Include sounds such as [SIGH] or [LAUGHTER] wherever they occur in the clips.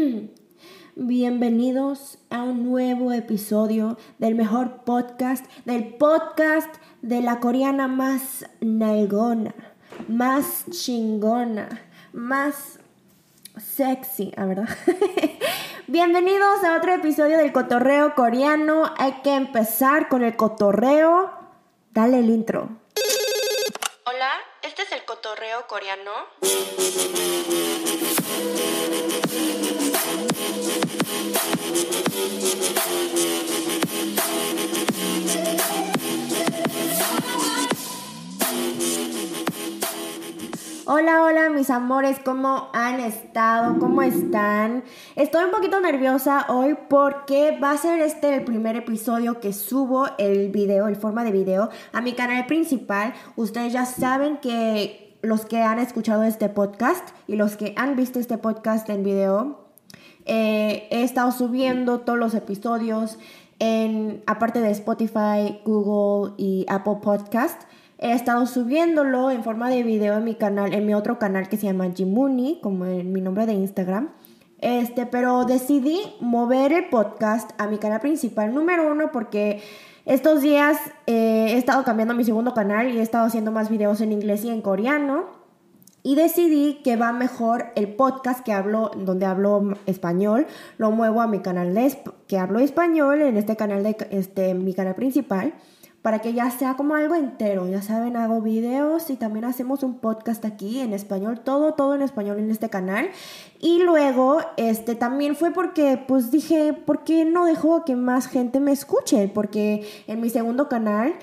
[CLEARS THROAT] Bienvenidos a un nuevo episodio del mejor podcast, del podcast de la coreana más nalgona, más chingona, más sexy, ¿a verdad? [LAUGHS] Bienvenidos a otro episodio del cotorreo coreano. Hay que empezar con el cotorreo. Dale el intro. Hola, este es el cotorreo coreano. Hola, hola mis amores, ¿cómo han estado? ¿Cómo están? Estoy un poquito nerviosa hoy porque va a ser este el primer episodio que subo el video, el forma de video, a mi canal principal. Ustedes ya saben que los que han escuchado este podcast y los que han visto este podcast en video, eh, he estado subiendo todos los episodios en, aparte de Spotify, Google y Apple Podcast. He estado subiéndolo en forma de video en mi canal, en mi otro canal que se llama Jimuni, como en mi nombre de Instagram. Este, pero decidí mover el podcast a mi canal principal número uno porque estos días eh, he estado cambiando mi segundo canal y he estado haciendo más videos en inglés y en coreano. Y decidí que va mejor el podcast que hablo, donde hablo español, lo muevo a mi canal de, que hablo español, en este canal de este, mi canal principal para que ya sea como algo entero. Ya saben, hago videos y también hacemos un podcast aquí en español, todo, todo en español en este canal. Y luego, este, también fue porque, pues dije, ¿por qué no dejo que más gente me escuche? Porque en mi segundo canal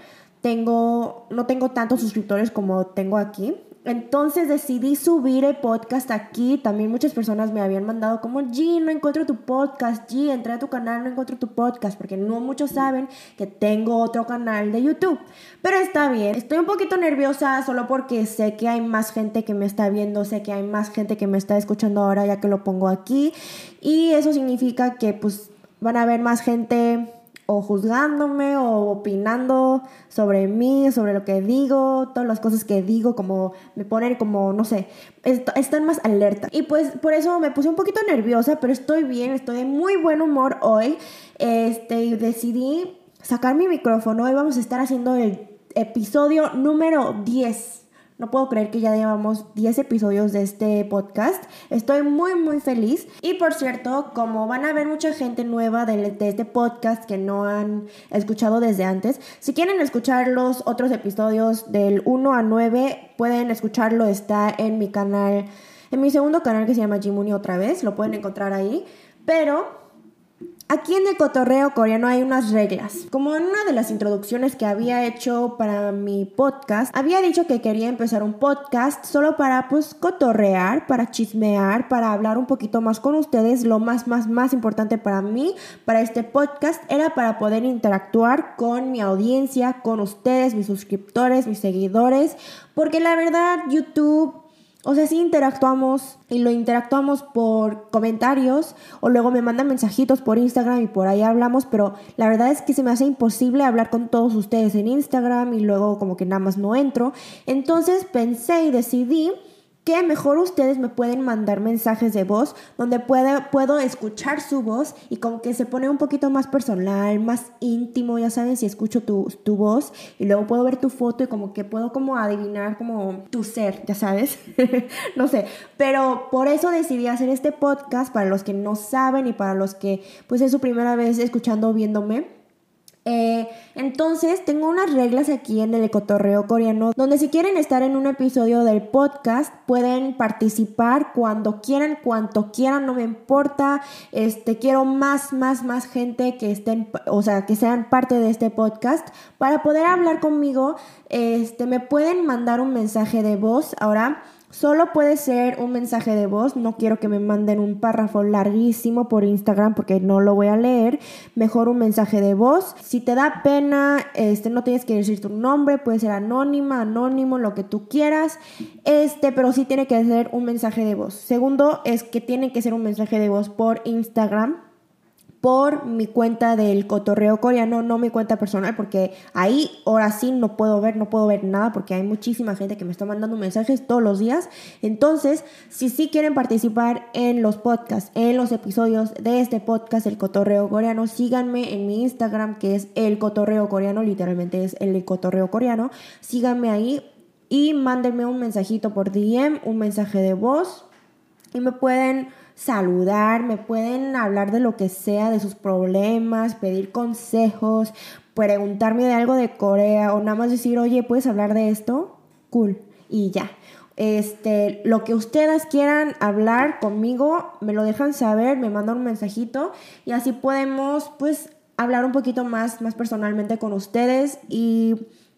tengo, no tengo tantos suscriptores como tengo aquí. Entonces decidí subir el podcast aquí. También muchas personas me habían mandado como, G, no encuentro tu podcast. G, entré a tu canal, no encuentro tu podcast. Porque no muchos saben que tengo otro canal de YouTube. Pero está bien. Estoy un poquito nerviosa solo porque sé que hay más gente que me está viendo. Sé que hay más gente que me está escuchando ahora ya que lo pongo aquí. Y eso significa que pues van a haber más gente o juzgándome o opinando sobre mí, sobre lo que digo, todas las cosas que digo, como me ponen como, no sé, están más alerta. Y pues por eso me puse un poquito nerviosa, pero estoy bien, estoy de muy buen humor hoy. Este, y decidí sacar mi micrófono y vamos a estar haciendo el episodio número 10 no puedo creer que ya llevamos 10 episodios de este podcast. Estoy muy muy feliz. Y por cierto, como van a ver mucha gente nueva de, este podcast que no han escuchado desde antes, si quieren escuchar los otros episodios del 1 a 9, pueden escucharlo. Está en mi canal, en mi segundo canal que se llama Jimuni otra vez. Lo pueden encontrar ahí. Pero Aquí en el cotorreo coreano hay unas reglas. Como en una de las introducciones que había hecho para mi podcast, había dicho que quería empezar un podcast solo para pues cotorrear, para chismear, para hablar un poquito más con ustedes. Lo más, más, más importante para mí, para este podcast, era para poder interactuar con mi audiencia, con ustedes, mis suscriptores, mis seguidores. Porque la verdad, YouTube o sea, sí interactuamos y lo interactuamos por comentarios o luego me mandan mensajitos por Instagram y por ahí hablamos, pero la verdad es que se me hace imposible hablar con todos ustedes en Instagram y luego como que nada más no entro. Entonces pensé y decidí que mejor ustedes me pueden mandar mensajes de voz donde puedo escuchar su voz y como que se pone un poquito más personal, más íntimo, ya saben, si escucho tu, tu voz y luego puedo ver tu foto y como que puedo como adivinar como tu ser, ya sabes, [LAUGHS] no sé, pero por eso decidí hacer este podcast para los que no saben y para los que pues es su primera vez escuchando o viéndome eh, entonces, tengo unas reglas aquí en el ecotorreo coreano, donde si quieren estar en un episodio del podcast, pueden participar cuando quieran, cuanto quieran, no me importa. Este, quiero más, más, más gente que estén, o sea, que sean parte de este podcast para poder hablar conmigo. Este, me pueden mandar un mensaje de voz ahora Solo puede ser un mensaje de voz, no quiero que me manden un párrafo larguísimo por Instagram porque no lo voy a leer, mejor un mensaje de voz. Si te da pena, este no tienes que decir tu nombre, puede ser anónima, anónimo, lo que tú quieras. Este, pero sí tiene que ser un mensaje de voz. Segundo es que tiene que ser un mensaje de voz por Instagram por mi cuenta del cotorreo coreano, no mi cuenta personal, porque ahí ahora sí no puedo ver, no puedo ver nada, porque hay muchísima gente que me está mandando mensajes todos los días. Entonces, si sí quieren participar en los podcasts, en los episodios de este podcast, el cotorreo coreano, síganme en mi Instagram, que es el cotorreo coreano, literalmente es el cotorreo coreano. Síganme ahí y mándenme un mensajito por DM, un mensaje de voz, y me pueden saludar, me pueden hablar de lo que sea, de sus problemas, pedir consejos, preguntarme de algo de Corea o nada más decir, oye, ¿puedes hablar de esto? Cool. Y ya. Este, lo que ustedes quieran hablar conmigo, me lo dejan saber, me mandan un mensajito y así podemos pues hablar un poquito más, más personalmente con ustedes y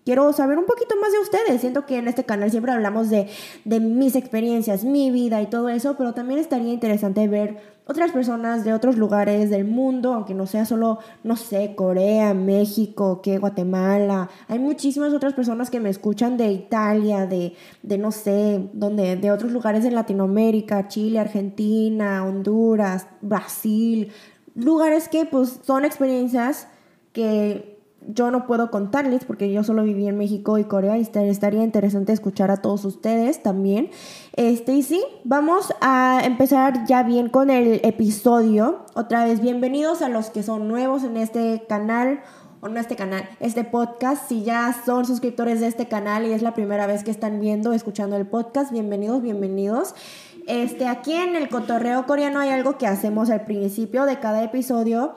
quiero saber un poquito más de ustedes. Siento que en este canal siempre hablamos de, mis experiencias, mi vida y todo eso, pero también estaría interesante ver otras personas de otros lugares del mundo, aunque no sea solo, no sé, Corea, México, que Guatemala. Hay muchísimas otras personas que me escuchan de Italia, de, de no sé, donde, de otros lugares en Latinoamérica, Chile, Argentina, Honduras, Brasil. Lugares que pues son experiencias que yo no puedo contarles porque yo solo viví en México y Corea y estaría interesante escuchar a todos ustedes también. Este, y sí, vamos a empezar ya bien con el episodio. Otra vez, bienvenidos a los que son nuevos en este canal o no este canal, este podcast. Si ya son suscriptores de este canal y es la primera vez que están viendo, escuchando el podcast, bienvenidos, bienvenidos. Este, aquí en el cotorreo coreano hay algo que hacemos al principio de cada episodio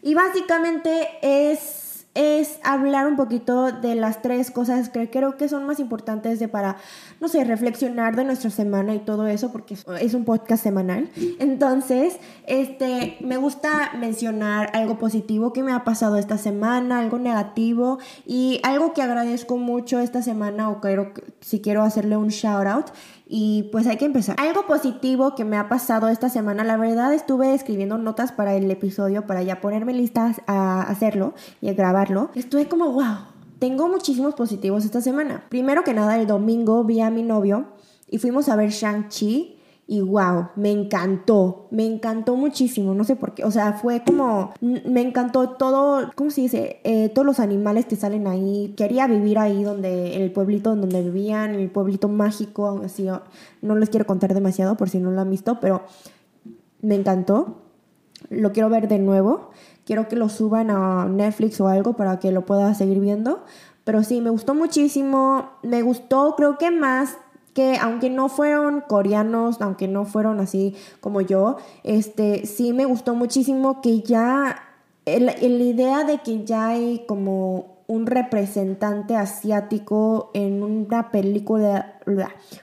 y básicamente es es hablar un poquito de las tres cosas que creo que son más importantes de para, no sé, reflexionar de nuestra semana y todo eso, porque es un podcast semanal. Entonces, este, me gusta mencionar algo positivo que me ha pasado esta semana, algo negativo y algo que agradezco mucho esta semana o quiero, si quiero hacerle un shout out y pues hay que empezar. Algo positivo que me ha pasado esta semana, la verdad estuve escribiendo notas para el episodio para ya ponerme listas a hacerlo y a grabarlo. Estuve como, wow, tengo muchísimos positivos esta semana. Primero que nada, el domingo vi a mi novio y fuimos a ver Shang-Chi y wow, me encantó, me encantó muchísimo, no sé por qué, o sea, fue como, me encantó todo, ¿cómo se dice? Eh, todos los animales que salen ahí, quería vivir ahí donde, el pueblito donde vivían, el pueblito mágico, así, no les quiero contar demasiado por si no lo han visto, pero me encantó, lo quiero ver de nuevo, quiero que lo suban a Netflix o algo para que lo pueda seguir viendo, pero sí, me gustó muchísimo, me gustó creo que más que aunque no fueron coreanos, aunque no fueron así como yo, este, sí me gustó muchísimo que ya, la idea de que ya hay como un representante asiático en una película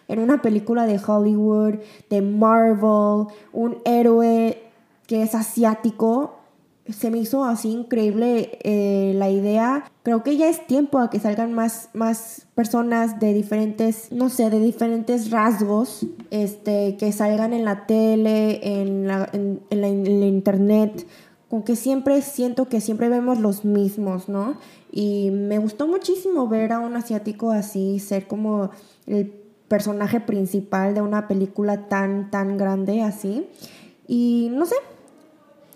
en una película de Hollywood, de Marvel, un héroe que es asiático, se me hizo así increíble eh, la idea. Creo que ya es tiempo a que salgan más, más personas de diferentes, no sé, de diferentes rasgos, este, que salgan en la tele, en la, en, la, internet. Con que siempre siento que siempre vemos los mismos, ¿no? Y me gustó muchísimo ver a un asiático así, ser como el personaje principal de una película tan, tan grande así. Y no sé,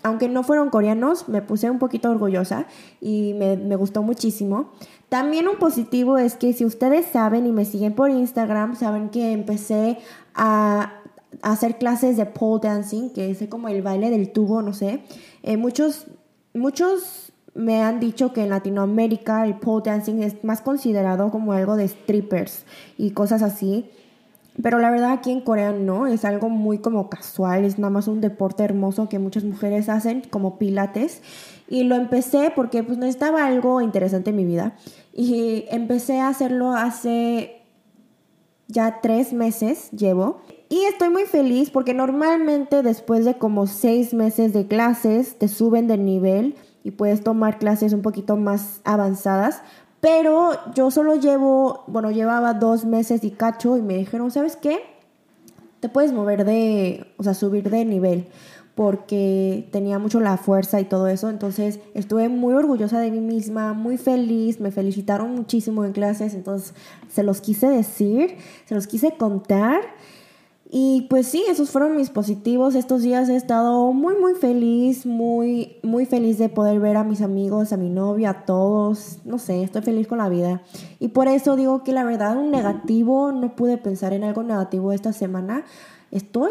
aunque no fueron coreanos, me puse un poquito orgullosa y me, gustó muchísimo. También un positivo es que si ustedes saben y me siguen por Instagram, saben que empecé a, hacer clases de pole dancing, que es como el baile del tubo, no sé. Eh, muchos, muchos me han dicho que en Latinoamérica el pole dancing es más considerado como algo de strippers y cosas así. Pero la verdad aquí en Corea no, es algo muy como casual, es nada más un deporte hermoso que muchas mujeres hacen como pilates. Y lo empecé porque pues necesitaba algo interesante en mi vida. Y empecé a hacerlo hace ya tres meses, llevo. Y estoy muy feliz porque normalmente después de como seis meses de clases te suben de nivel y puedes tomar clases un poquito más avanzadas. Pero yo solo llevo, bueno, llevaba dos meses y cacho y me dijeron, ¿sabes qué? Te puedes mover de, o sea, subir de nivel porque tenía mucho la fuerza y todo eso. Entonces estuve muy orgullosa de mí misma, muy feliz, me felicitaron muchísimo en clases, entonces se los quise decir, se los quise contar. Y pues sí, esos fueron mis positivos. Estos días he estado muy, muy feliz, muy, muy feliz de poder ver a mis amigos, a mi novia, a todos. No sé, estoy feliz con la vida. Y por eso digo que la verdad, un negativo, no pude pensar en algo negativo esta semana. Estoy,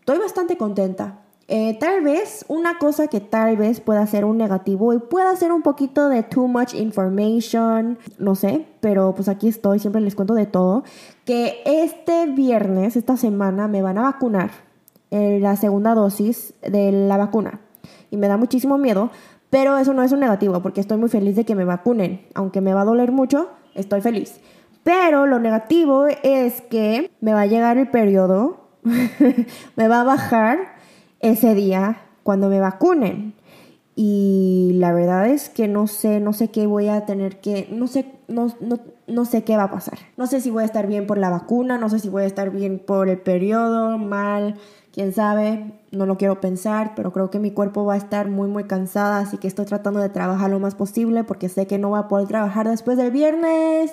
estoy bastante contenta. Eh, tal vez una cosa que tal vez pueda ser un negativo y pueda ser un poquito de too much information, no sé, pero pues aquí estoy, siempre les cuento de todo, que este viernes, esta semana, me van a vacunar la segunda dosis de la vacuna y me da muchísimo miedo, pero eso no es un negativo porque estoy muy feliz de que me vacunen, aunque me va a doler mucho, estoy feliz. Pero lo negativo es que me va a llegar el periodo, [LAUGHS] me va a bajar ese día cuando me vacunen. Y la verdad es que no sé, no sé qué voy a tener que, no sé, no, no, no sé qué va a pasar. No sé si voy a estar bien por la vacuna, no sé si voy a estar bien por el periodo, mal, quién sabe, no lo quiero pensar, pero creo que mi cuerpo va a estar muy, muy cansada, así que estoy tratando de trabajar lo más posible porque sé que no voy a poder trabajar después del viernes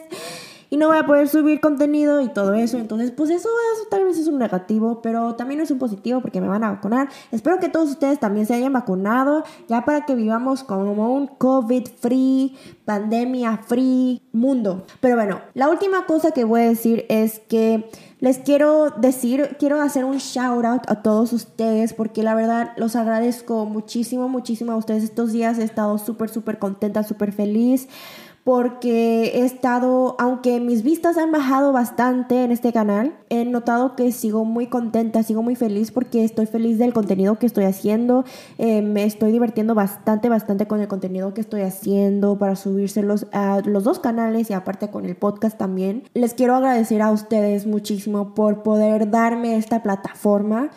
y no voy a poder subir contenido y todo eso. Entonces, pues eso, tal vez es un negativo, pero también es un positivo porque me van a vacunar. Espero que todos ustedes también se hayan vacunado, ya para que vivamos como un COVID-free, pandemia-free mundo. Pero bueno, la última cosa que voy a decir es que les quiero decir, quiero hacer un shout out a todos ustedes porque la verdad los agradezco muchísimo, muchísimo a ustedes estos días. He estado súper, súper contenta, súper feliz porque he estado, aunque mis vistas han bajado bastante en este canal, he notado que sigo muy contenta, sigo muy feliz porque estoy feliz del contenido que estoy haciendo, eh, me estoy divirtiendo bastante, bastante con el contenido que estoy haciendo para subírselos a los dos canales y aparte con el podcast también. Les quiero agradecer a ustedes muchísimo por poder darme esta plataforma.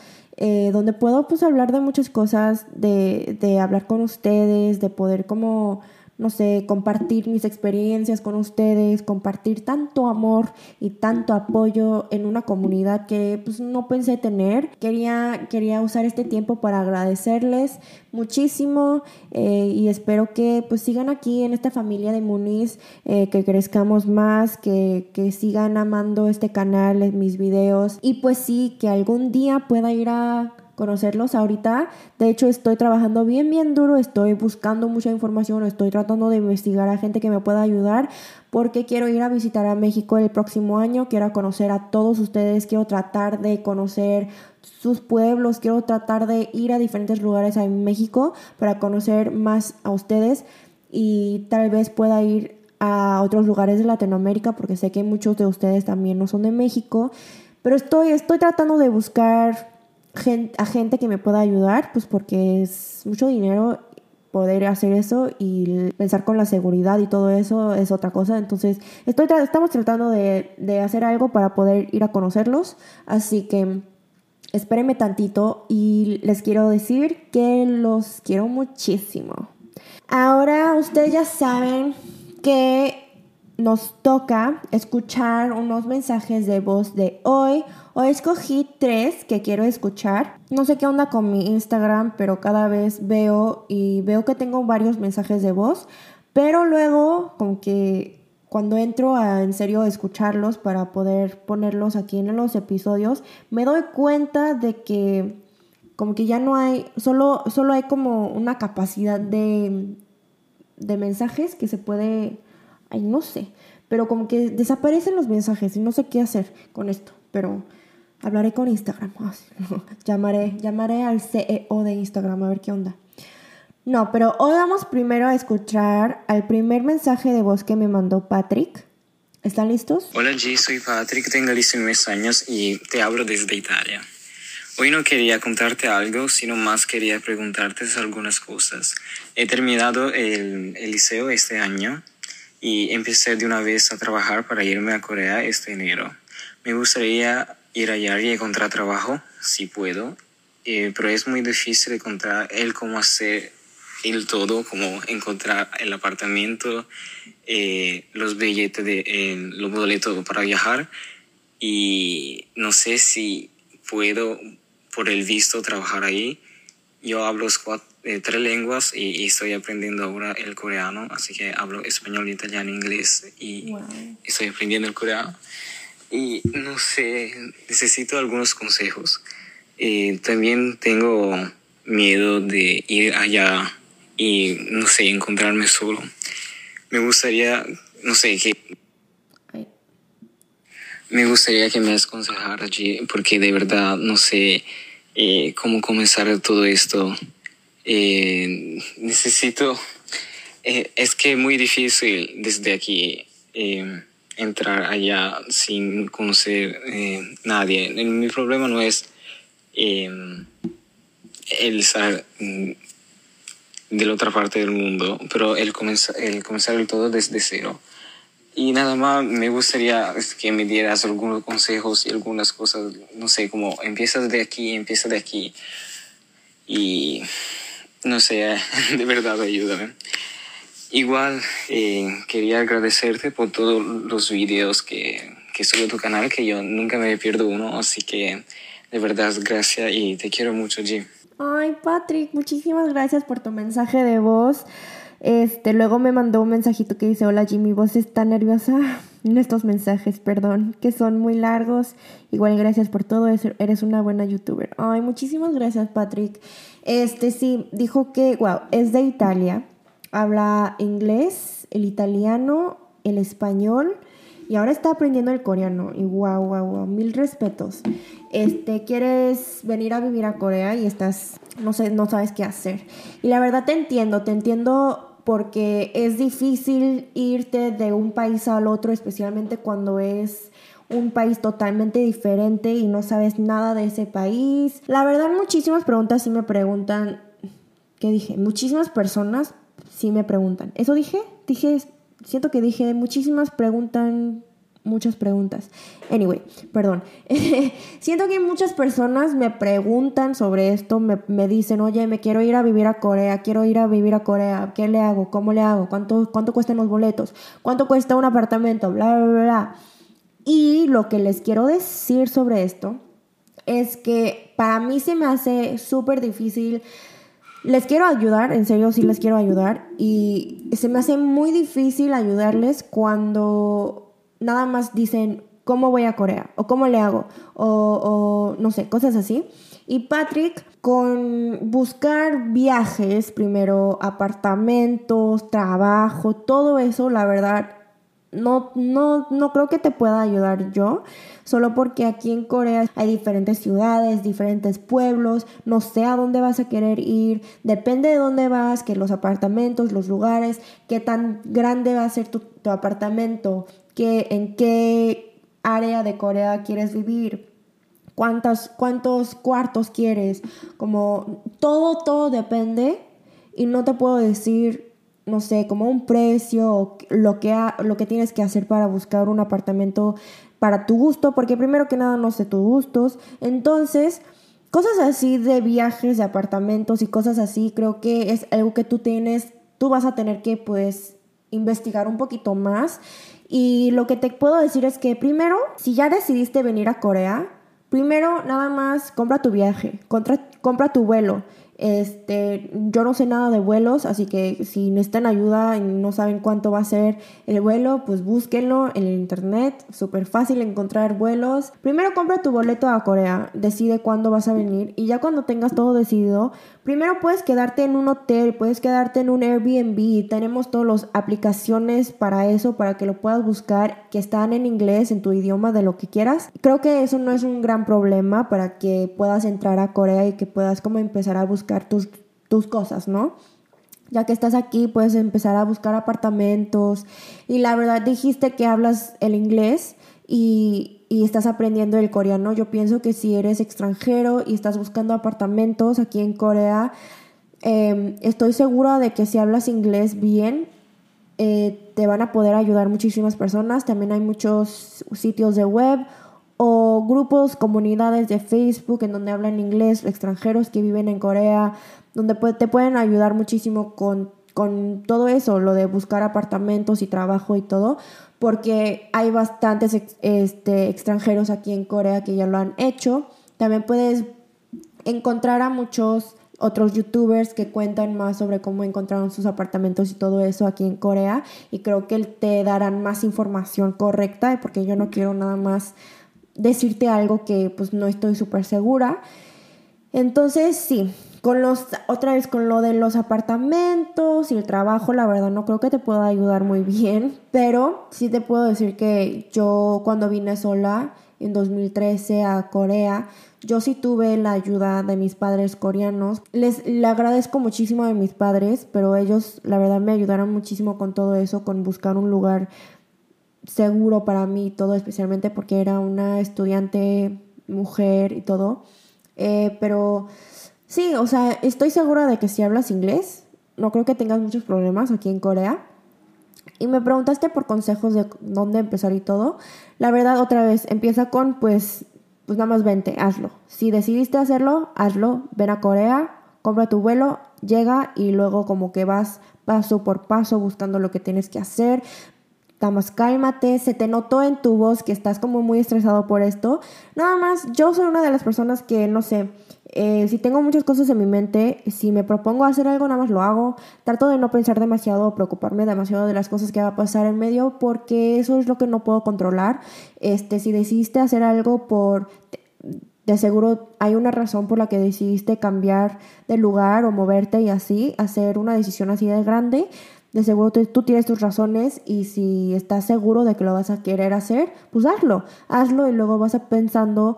Eh, donde puedo pues hablar de muchas cosas, de, de hablar con ustedes, de poder como no sé, compartir mis experiencias con ustedes, compartir tanto amor y tanto apoyo en una comunidad que pues no pensé tener. Quería, quería usar este tiempo para agradecerles muchísimo eh, y espero que pues sigan aquí en esta familia de Muniz, eh, que crezcamos más, que, que sigan amando este canal, mis videos y pues sí, que algún día pueda ir a conocerlos ahorita. De hecho, estoy trabajando bien, bien duro, estoy buscando mucha información, estoy tratando de investigar a gente que me pueda ayudar porque quiero ir a visitar a México el próximo año, quiero conocer a todos ustedes, quiero tratar de conocer sus pueblos, quiero tratar de ir a diferentes lugares en México para conocer más a ustedes y tal vez pueda ir a otros lugares de Latinoamérica porque sé que muchos de ustedes también no son de México, pero estoy, estoy tratando de buscar a gente que me pueda ayudar, pues porque es mucho dinero poder hacer eso y pensar con la seguridad y todo eso es otra cosa. Entonces, estamos tratando de, de hacer algo para poder ir a conocerlos. Así que espérenme tantito y les quiero decir que los quiero muchísimo. Ahora ustedes ya saben que nos toca escuchar unos mensajes de voz de hoy Hoy escogí tres que quiero escuchar. No sé qué onda con mi Instagram, pero cada vez veo y veo que tengo varios mensajes de voz. Pero luego, como que cuando entro a en serio escucharlos para poder ponerlos aquí en los episodios, me doy cuenta de que como que ya no hay, solo, solo hay como una capacidad de, de mensajes que se puede, ay, no sé, pero como que desaparecen los mensajes y no sé qué hacer con esto, pero Hablaré con Instagram. [LAUGHS] llamaré, llamaré al CEO de Instagram a ver qué onda. No, pero hoy vamos primero a escuchar al primer mensaje de voz que me mandó Patrick. ¿Están listos? Hola G, soy Patrick, tengo 19 años y te hablo desde Italia. Hoy no quería contarte algo, sino más quería preguntarte algunas cosas. He terminado el, el liceo este año y empecé de una vez a trabajar para irme a Corea este enero. Me gustaría ir allá y encontrar trabajo, si puedo, eh, pero es muy difícil encontrar el cómo hacer el todo, como encontrar el apartamento, eh, los billetes, de, los boletos para viajar y no sé si puedo por el visto trabajar ahí. Yo hablo eh, tres lenguas y, estoy aprendiendo ahora el coreano, así que hablo español, italiano, inglés y estoy aprendiendo el coreano. y no sé, necesito algunos consejos. Eh, también tengo miedo de ir allá y, no sé, encontrarme solo. Me gustaría, no sé, que... Me gustaría que me aconsejara allí, porque de verdad no sé eh, cómo comenzar todo esto. Eh, necesito... Eh, es que es muy difícil desde aquí entrar allá sin conocer nadie. Mi problema no es el estar mm, de la otra parte del mundo, pero el comenzar, el comenzar el todo desde cero. Y nada más me gustaría que me dieras algunos consejos y algunas cosas, no sé, como empiezas de aquí, empieza de aquí. Y no sé, [LAUGHS] de verdad ayúdame. Igual eh, quería agradecerte por todos los videos que, que sube tu canal, que yo nunca me pierdo uno, así que de verdad gracias y te quiero mucho, Jim. Ay, Patrick, muchísimas gracias por tu mensaje de voz. Este, luego me mandó un mensajito que dice, hola Jimmy, voz está nerviosa. [LAUGHS] En estos mensajes, perdón, que son muy largos. Igual gracias por todo, eres una buena youtuber. Ay, muchísimas gracias, Patrick. Este, sí, dijo que, wow, es de Italia. Habla inglés, el italiano, el español y ahora está aprendiendo el coreano. Y wow, wow, wow, mil respetos. Este, quieres venir a vivir a Corea y estás, no sé, no sabes qué hacer. Y la verdad te entiendo, te entiendo porque es difícil irte de un país al otro, especialmente cuando es un país totalmente diferente y no sabes nada de ese país. La verdad, muchísimas preguntas sí me preguntan, ¿qué dije? Muchísimas personas sí me preguntan. ¿Eso dije? Dije, siento que dije, muchísimas preguntan muchas preguntas. Anyway, perdón. [LAUGHS] Siento que muchas personas me preguntan sobre esto, me, me, dicen, oye, me quiero ir a vivir a Corea, quiero ir a vivir a Corea, ¿qué le hago? ¿Cómo le hago? ¿Cuánto, cuánto cuestan los boletos? ¿Cuánto cuesta un apartamento? Bla, bla, bla. Y lo que les quiero decir sobre esto es que para mí se me hace súper difícil les quiero ayudar, en serio sí les quiero ayudar y se me hace muy difícil ayudarles cuando nada más dicen, ¿cómo voy a Corea? ¿O cómo le hago? O, no sé, cosas así. Y Patrick, con buscar viajes, primero apartamentos, trabajo, todo eso, la verdad, no, no, no creo que te pueda ayudar yo, solo porque aquí en Corea hay diferentes ciudades, diferentes pueblos, no sé a dónde vas a querer ir, depende de dónde vas, que los apartamentos, los lugares, qué tan grande va a ser tu, tu apartamento, en qué área de Corea quieres vivir, cuántos, cuántos cuartos quieres, como todo, todo depende y no te puedo decir, no sé, como un precio o lo que, lo que tienes que hacer para buscar un apartamento para tu gusto, porque primero que nada no sé tus gustos, entonces... Cosas así de viajes, de apartamentos y cosas así, creo que es algo que tú tienes, tú vas a tener que pues investigar un poquito más y lo que te puedo decir es que primero, si ya decidiste venir a Corea, primero nada más compra tu viaje, compra, compra tu vuelo. Este, yo no sé nada de vuelos, así que si necesitan ayuda y no saben cuánto va a ser el vuelo, pues búsquenlo en el internet, súper fácil encontrar vuelos. Primero compra tu boleto a Corea, decide cuándo vas a venir y ya cuando tengas todo decidido, primero puedes quedarte en un hotel, puedes quedarte en un Airbnb, tenemos todas las aplicaciones para eso, para que lo puedas buscar, que están en inglés, en tu idioma, de lo que quieras. Creo que eso no es un gran problema para que puedas entrar a Corea y que puedas como empezar a buscar tus, tus cosas, ¿no? Ya que estás aquí, puedes empezar a buscar apartamentos. Y la verdad dijiste que hablas el inglés y, y, estás aprendiendo el coreano. Yo pienso que si eres extranjero y estás buscando apartamentos aquí en Corea, em, estoy segura de que si hablas inglés bien, eh, te van a poder ayudar muchísimas personas. También hay muchos sitios de web o grupos, comunidades de Facebook en donde hablan inglés, extranjeros que viven en Corea, donde te pueden ayudar muchísimo con, con todo eso, lo de buscar apartamentos y trabajo y todo, porque hay bastantes este, extranjeros aquí en Corea que ya lo han hecho. También puedes encontrar a muchos otros youtubers que cuentan más sobre cómo encontraron sus apartamentos y todo eso aquí en Corea y creo que te darán más información correcta porque yo no quiero nada más decirte algo que pues no estoy súper segura. Entonces sí, con los, otra vez con lo de los apartamentos y el trabajo, la verdad no creo que te pueda ayudar muy bien, pero sí te puedo decir que yo cuando vine sola en 2013 a Corea, yo sí tuve la ayuda de mis padres coreanos. Les le agradezco muchísimo a mis padres, pero ellos la verdad me ayudaron muchísimo con todo eso, con buscar un lugar seguro para mí, todo especialmente porque era una estudiante mujer y todo. Eh, pero sí, o sea, estoy segura de que si hablas inglés, no creo que tengas muchos problemas aquí en Corea. Y me preguntaste por consejos de dónde empezar y todo. La verdad, otra vez, empieza con pues pues nada más vente, hazlo. Si decidiste hacerlo, hazlo, ven a Corea, compra tu vuelo, llega y luego como que vas paso por paso buscando lo que tienes que hacer. Nada más cálmate, se te notó en tu voz que estás como muy estresado por esto. Nada más, yo soy una de las personas que, no sé, eh, si tengo muchas cosas en mi mente, si me propongo hacer algo, nada más lo hago. Trato de no pensar demasiado o preocuparme demasiado de las cosas que va a pasar en medio porque eso es lo que no puedo controlar. Este, si decidiste hacer algo por de seguro hay una razón por la que decidiste cambiar de lugar o moverte y así, hacer una decisión así de grande. De seguro tú tienes tus razones y si estás seguro de que lo vas a querer hacer, pues hazlo, hazlo y luego vas a pensando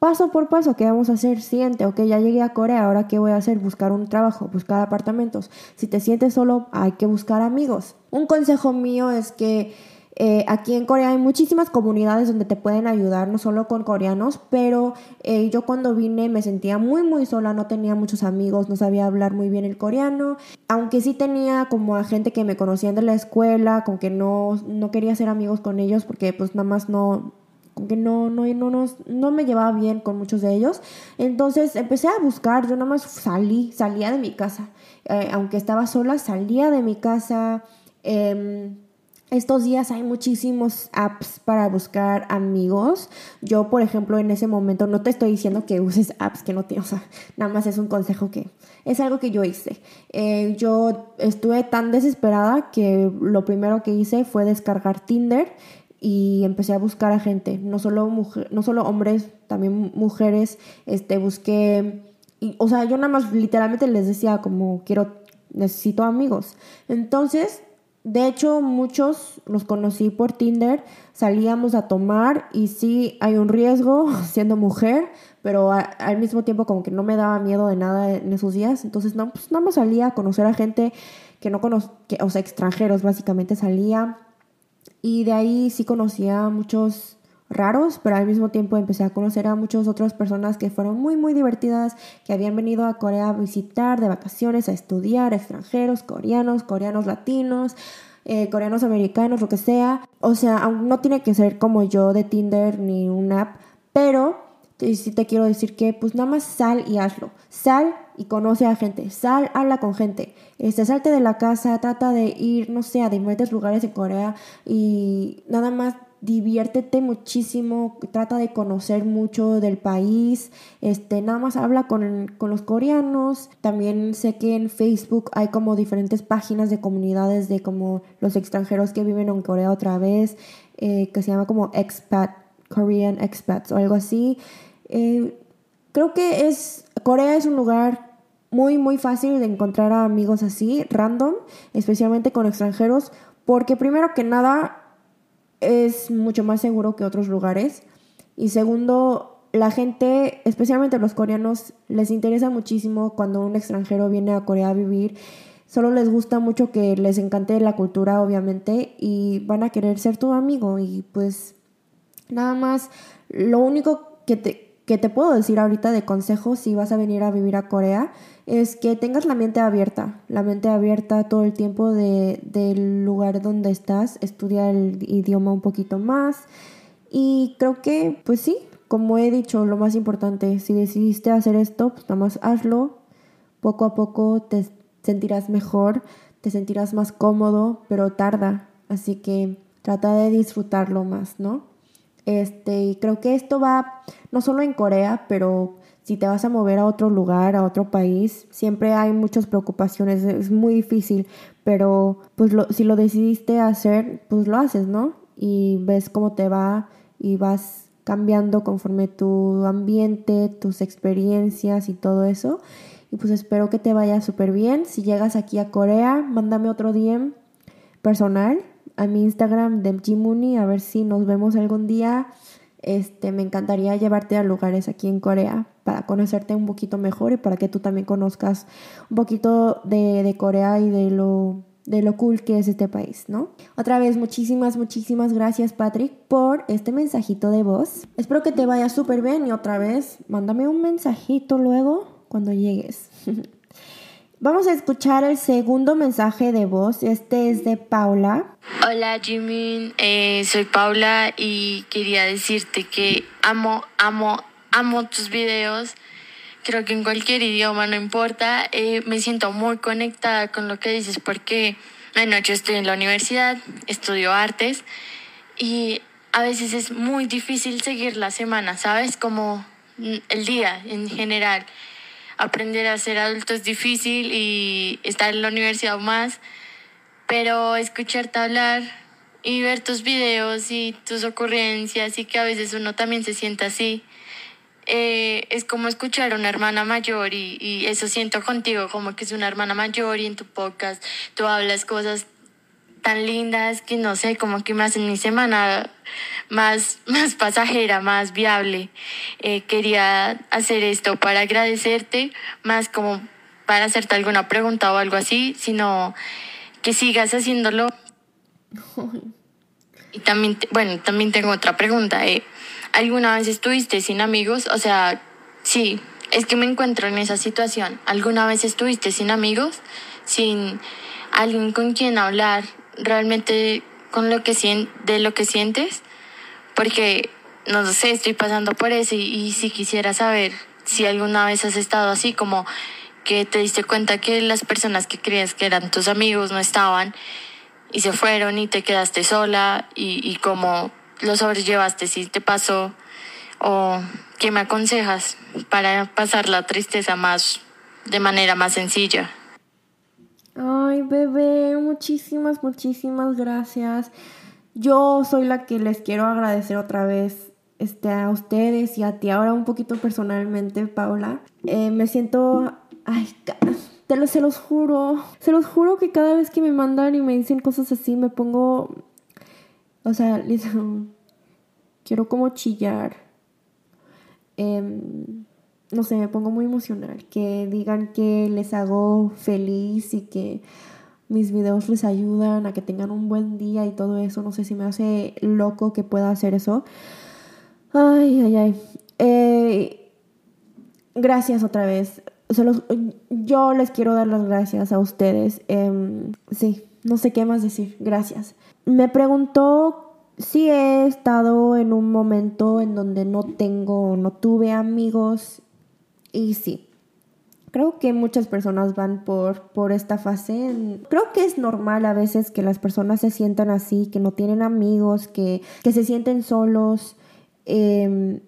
paso por paso, ¿qué vamos a hacer? Siente, ok, ya llegué a Corea, ahora qué voy a hacer? Buscar un trabajo, buscar apartamentos. Si te sientes solo, hay que buscar amigos. Un consejo mío es que eh, aquí en Corea hay muchísimas comunidades donde te pueden ayudar, no solo con coreanos, pero eh, yo cuando vine me sentía muy muy sola, no tenía muchos amigos, no sabía hablar muy bien el coreano, aunque sí tenía como a gente que me conocían de la escuela, con que no, no quería ser amigos con ellos porque pues nada más no, que no, no, no, no, me llevaba bien con muchos de ellos. Entonces empecé a buscar, yo nada más salí, salía de mi casa. Eh, aunque estaba sola, salía de mi casa. Em, estos días hay muchísimos apps para buscar amigos. Yo, por ejemplo, en ese momento no te estoy diciendo que uses apps que no tienes, o sea, nada más es un consejo que es algo que yo hice. Eh, yo estuve tan desesperada que lo primero que hice fue descargar Tinder y empecé a buscar a gente, no solo, no solo hombres, también mujeres, este, busqué, o sea, yo nada más literalmente les decía como quiero, necesito amigos. Entonces, de hecho, muchos los conocí por Tinder, salíamos a tomar y sí hay un riesgo [LAUGHS] siendo mujer, pero al mismo tiempo como que no me daba miedo de nada en esos días, entonces no, pues nada más salía a conocer a gente que no conozco, o sea, extranjeros básicamente salía y de ahí sí conocía a muchos raros, pero al mismo tiempo empecé a conocer a muchas otras personas que fueron muy, muy divertidas, que habían venido a Corea a visitar de vacaciones, a estudiar, extranjeros, coreanos, coreanos latinos, eh, coreanos americanos, lo que sea. O sea, no tiene que ser como yo de Tinder ni una app, pero sí te quiero decir que pues nada más sal y hazlo. Sal y conoce a gente. Sal, habla con gente. Este, salte de la casa, trata de ir, no sé, a diferentes lugares en Corea y nada más diviértete muchísimo, trata de conocer mucho del país, este, nada más habla con, con, los coreanos, también sé que en Facebook hay como diferentes páginas de comunidades de como los extranjeros que viven en Corea otra vez, eh, que se llama como expat, Korean expats o algo así, eh, creo que es, Corea es un lugar muy, muy fácil de encontrar a amigos así, random, especialmente con extranjeros, porque primero que nada es mucho más seguro que otros lugares. Y segundo, la gente, especialmente los coreanos, les interesa muchísimo cuando un extranjero viene a Corea a vivir. Solo les gusta mucho que les encante la cultura, obviamente, y van a querer ser tu amigo. Y pues nada más, lo único que te, que te puedo decir ahorita de consejo si vas a venir a vivir a Corea es que tengas la mente abierta, la mente abierta todo el tiempo de, del lugar donde estás, estudia el idioma un poquito más. Y creo que pues sí, como he dicho, lo más importante, si decidiste hacer esto, pues nada más hazlo, poco a poco te sentirás mejor, te sentirás más cómodo, pero tarda, así que trata de disfrutarlo más, ¿no? Este, y creo que esto va no solo en Corea, pero si te vas a mover a otro lugar, a otro país, siempre hay muchas preocupaciones, es muy difícil, pero pues si lo decidiste hacer, pues lo haces, ¿no? Y ves cómo te va y vas cambiando conforme tu ambiente, tus experiencias y todo eso. Y pues espero que te vaya súper bien. Si llegas aquí a Corea, mándame otro DM personal a mi Instagram de a ver si nos vemos algún día. Este, me encantaría llevarte a lugares aquí en Corea para conocerte un poquito mejor y para que tú también conozcas un poquito de, de Corea y de lo de lo cool que es este país, ¿no? Otra vez, muchísimas, muchísimas gracias, Patrick, por este mensajito de voz. Espero que te vaya súper bien y otra vez, mándame un mensajito luego cuando llegues. [LAUGHS] Vamos a escuchar el segundo mensaje de voz. Este es de Paula. Hola Jimin, eh, soy Paula y quería decirte que amo, amo, amo tus videos. Creo que en cualquier idioma, no importa, eh, me siento muy conectada con lo que dices porque anoche estoy en la universidad, estudio artes y a veces es muy difícil seguir la semana, ¿sabes? Como el día en general aprender a ser adulto es difícil y estar en la universidad más, pero escucharte hablar y ver tus videos y tus ocurrencias y que a veces uno también se sienta así. Eh, es como escuchar a una hermana mayor y, y eso siento contigo, como que es una hermana mayor y en tu podcast tú hablas cosas tan lindas que no sé, como que me hacen mi semana más, [LAUGHS] más pasajera, más viable. Eh, quería hacer esto para agradecerte, más como para hacerte alguna pregunta o algo así, sino que sigas haciéndolo. [LAUGHS] Y también, bueno, también tengo otra pregunta. Eh. ¿Alguna vez estuviste sin amigos? O sea, sí, es que me encuentro en esa situación. ¿Alguna vez estuviste sin amigos? Sin alguien con quien hablar realmente con lo que de lo que sientes? porque no sé, estoy pasando por eso y, si quisiera saber si alguna vez has estado así, como que te diste cuenta que las personas que creías que eran tus amigos no estaban y se fueron y te quedaste sola y, y cómo lo sobrellevaste, si te pasó o qué me aconsejas para pasar la tristeza más de manera más sencilla. Ay, bebé, muchísimas, muchísimas gracias. Yo soy la que les quiero agradecer otra vez este, a ustedes y a ti ahora un poquito personalmente, Paula. Eh, me siento... Ay, te lo, se los juro. Se los juro que cada vez que me mandan y me dicen cosas así me pongo... O sea, [LAUGHS] quiero como chillar. Em, no sé, me pongo muy emocional. Que digan que les hago feliz y que mis videos les ayudan a que tengan un buen día y todo eso. No sé si me hace loco que pueda hacer eso. Ay, ay, ay. Eh, gracias otra vez. yo les quiero dar las gracias a ustedes. Em, sí, no sé qué más decir. Gracias. Me preguntó si he estado en un momento en donde no tengo, no tuve amigos. Y sí, Creo que muchas personas van por, por esta fase. Creo que es normal a veces que las personas se sientan así, que no tienen amigos, que, se sienten solos, em,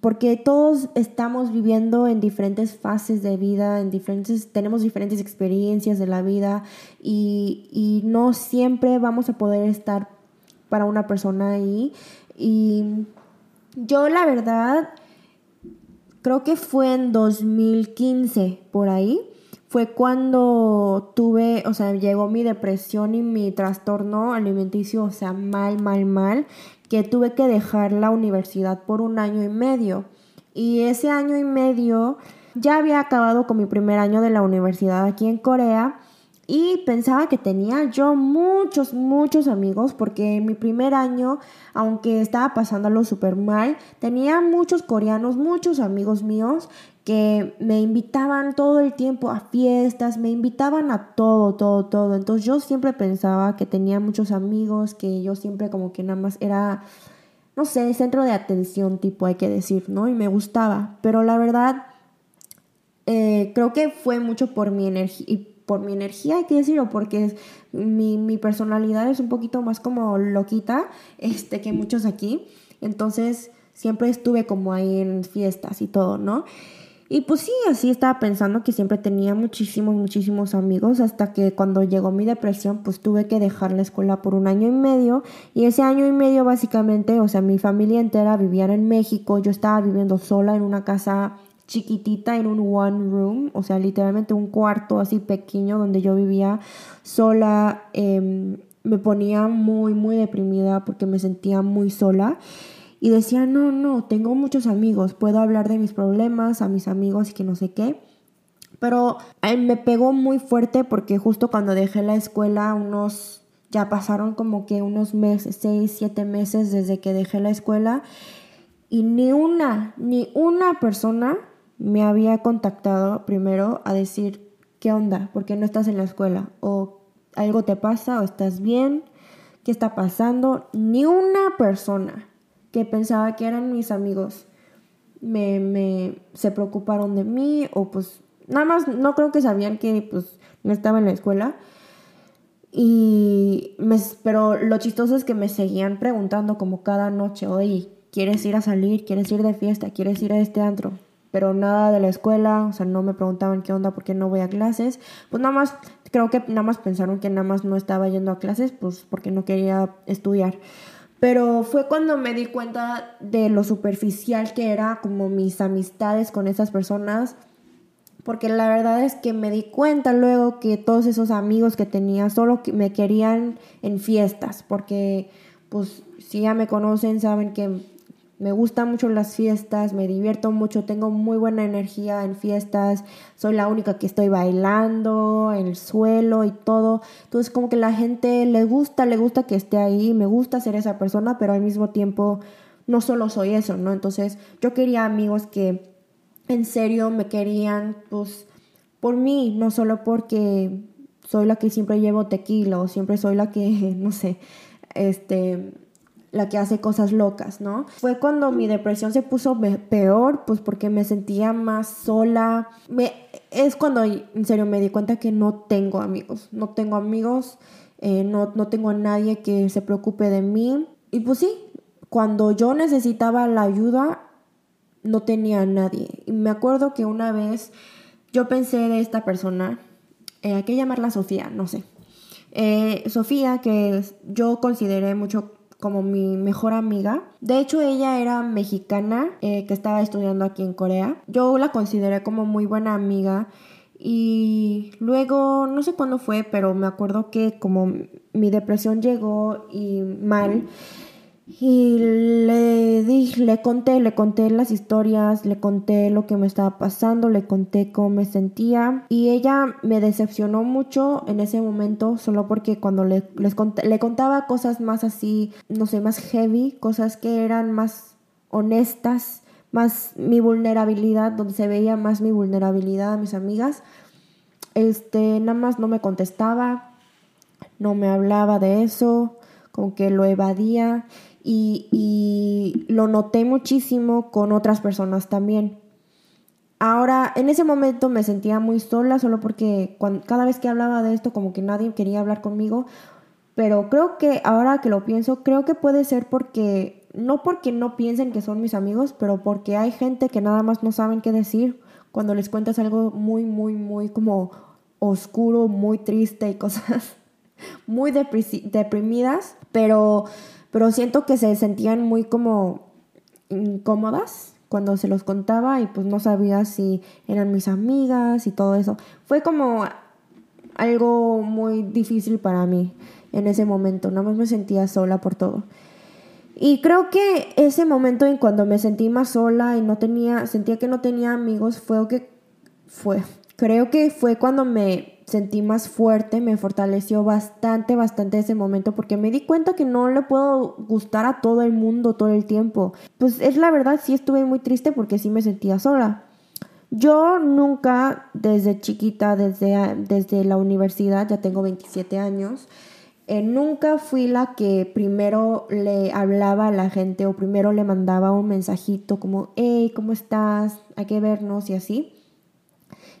porque todos estamos viviendo en diferentes fases de vida, en diferentes, tenemos diferentes experiencias de la vida y, y no siempre vamos a poder estar para una persona ahí. Y yo la verdad creo que fue en 2015 por ahí, fue cuando tuve, o sea, llegó mi depresión y mi trastorno alimenticio, o sea, mal, mal, mal, que tuve que dejar la universidad por un año y medio. Y ese año y medio ya había acabado con mi primer año de la universidad aquí en Corea y pensaba que tenía yo muchos, muchos amigos porque en mi primer año, aunque estaba pasándolo súper mal, tenía muchos coreanos, muchos amigos míos que me invitaban todo el tiempo a fiestas, me invitaban a todo, todo, todo. Entonces yo siempre pensaba que tenía muchos amigos, que yo siempre como que nada más era, no sé, centro de atención tipo hay que decir, ¿no? Y me gustaba. Pero la verdad, eh, creo que fue mucho por mi energía por mi energía, hay que decirlo, porque mi, personalidad es un poquito más como loquita este, que muchos aquí. Entonces siempre estuve como ahí en fiestas y todo, ¿no? Y pues sí, así estaba pensando que siempre tenía muchísimos, muchísimos amigos, hasta que cuando llegó mi depresión, pues tuve que dejar la escuela por un año y medio. Y ese año y medio básicamente, o sea, mi familia entera vivía en México, yo estaba viviendo sola en una casa chiquitita, en un one room, o sea, literalmente un cuarto así pequeño donde yo vivía sola. Em, me ponía muy, muy deprimida porque me sentía muy sola y decía, no, no, tengo muchos amigos, puedo hablar de mis problemas a mis amigos y que no sé qué. Pero me pegó muy fuerte porque justo cuando dejé la escuela, unos, ya pasaron como que unos meses, seis, siete meses desde que dejé la escuela y ni una, ni una persona me había contactado primero a decir, ¿qué onda? ¿Por qué no estás en la escuela? ¿O algo te pasa? ¿O estás bien? ¿Qué está pasando? Ni una persona que pensaba que eran mis amigos me, me se preocuparon de mí o pues nada más no creo que sabían que pues no estaba en la escuela y me, pero lo chistoso es que me seguían preguntando como cada noche oye quieres ir a salir quieres ir de fiesta quieres ir a este antro pero nada de la escuela o sea no me preguntaban qué onda porque no voy a clases pues nada más creo que nada más pensaron que nada más no estaba yendo a clases pues porque no quería estudiar pero fue cuando me di cuenta de lo superficial que era como mis amistades con esas personas. Porque la verdad es que me di cuenta luego que todos esos amigos que tenía solo me querían en fiestas. Porque pues si ya me conocen saben que me gustan mucho las fiestas, me divierto mucho, tengo muy buena energía en fiestas, soy la única que estoy bailando en el suelo y todo. Entonces como que la gente le gusta, le gusta que esté ahí, me gusta ser esa persona, pero al mismo tiempo no solo soy eso, ¿no? Entonces yo quería amigos que en serio me querían, pues, por mí, no solo porque soy la que siempre llevo tequila o siempre soy la que, [LAUGHS] no sé, este la que hace cosas locas, ¿no? Fue cuando mi depresión se puso peor, pues porque me sentía más sola. Me, es cuando en serio me di cuenta que no tengo amigos, no tengo amigos, eh, no, no tengo a nadie que se preocupe de mí. Y pues sí, cuando yo necesitaba la ayuda, no tenía a nadie. Y me acuerdo que una vez yo pensé de esta persona, eh, hay que llamarla Sofía, no sé. Eh, Sofía, que yo consideré mucho como mi mejor amiga. De hecho, ella era mexicana eh, que estaba estudiando aquí en Corea. Yo la consideré como muy buena amiga. Y luego, no sé cuándo fue, pero me acuerdo que como mi depresión llegó y mal, y le dije, le conté, le conté las historias, le conté lo que me estaba pasando, le conté cómo me sentía. Y ella me decepcionó mucho en ese momento, solo porque cuando le, les le contaba cosas más así, no sé, más heavy, cosas que eran más honestas, más mi vulnerabilidad, donde se veía más mi vulnerabilidad a mis amigas. Este, nada más no me contestaba, no me hablaba de eso, como que lo evadía y, lo noté muchísimo con otras personas también. Ahora, en ese momento me sentía muy sola, solo porque cada vez que hablaba de esto, como que nadie quería hablar conmigo. Pero creo que ahora que lo pienso, creo que puede ser porque, no porque no piensen que son mis amigos, pero porque hay gente que nada más no saben qué decir cuando les cuentas algo muy, muy, muy como oscuro, muy triste y cosas [LAUGHS] muy deprimidas. Pero pero siento que se sentían muy como incómodas cuando se los contaba y pues no sabía si eran mis amigas y todo eso. Fue como algo muy difícil para mí en ese momento, nada más me sentía sola por todo. Y creo que ese momento en cuando me sentí más sola y no tenía, sentía que no tenía amigos, fue que fue, creo que fue cuando me sentí más fuerte, me fortaleció bastante, bastante ese momento porque me di cuenta que no le puedo gustar a todo el mundo todo el tiempo. Pues es la verdad, sí estuve muy triste porque sí me sentía sola. Yo nunca, desde chiquita, desde, desde la universidad, ya tengo 27 años, eh, nunca fui la que primero le hablaba a la gente o primero le mandaba un mensajito como, hey, ¿cómo estás? Hay que vernos y así.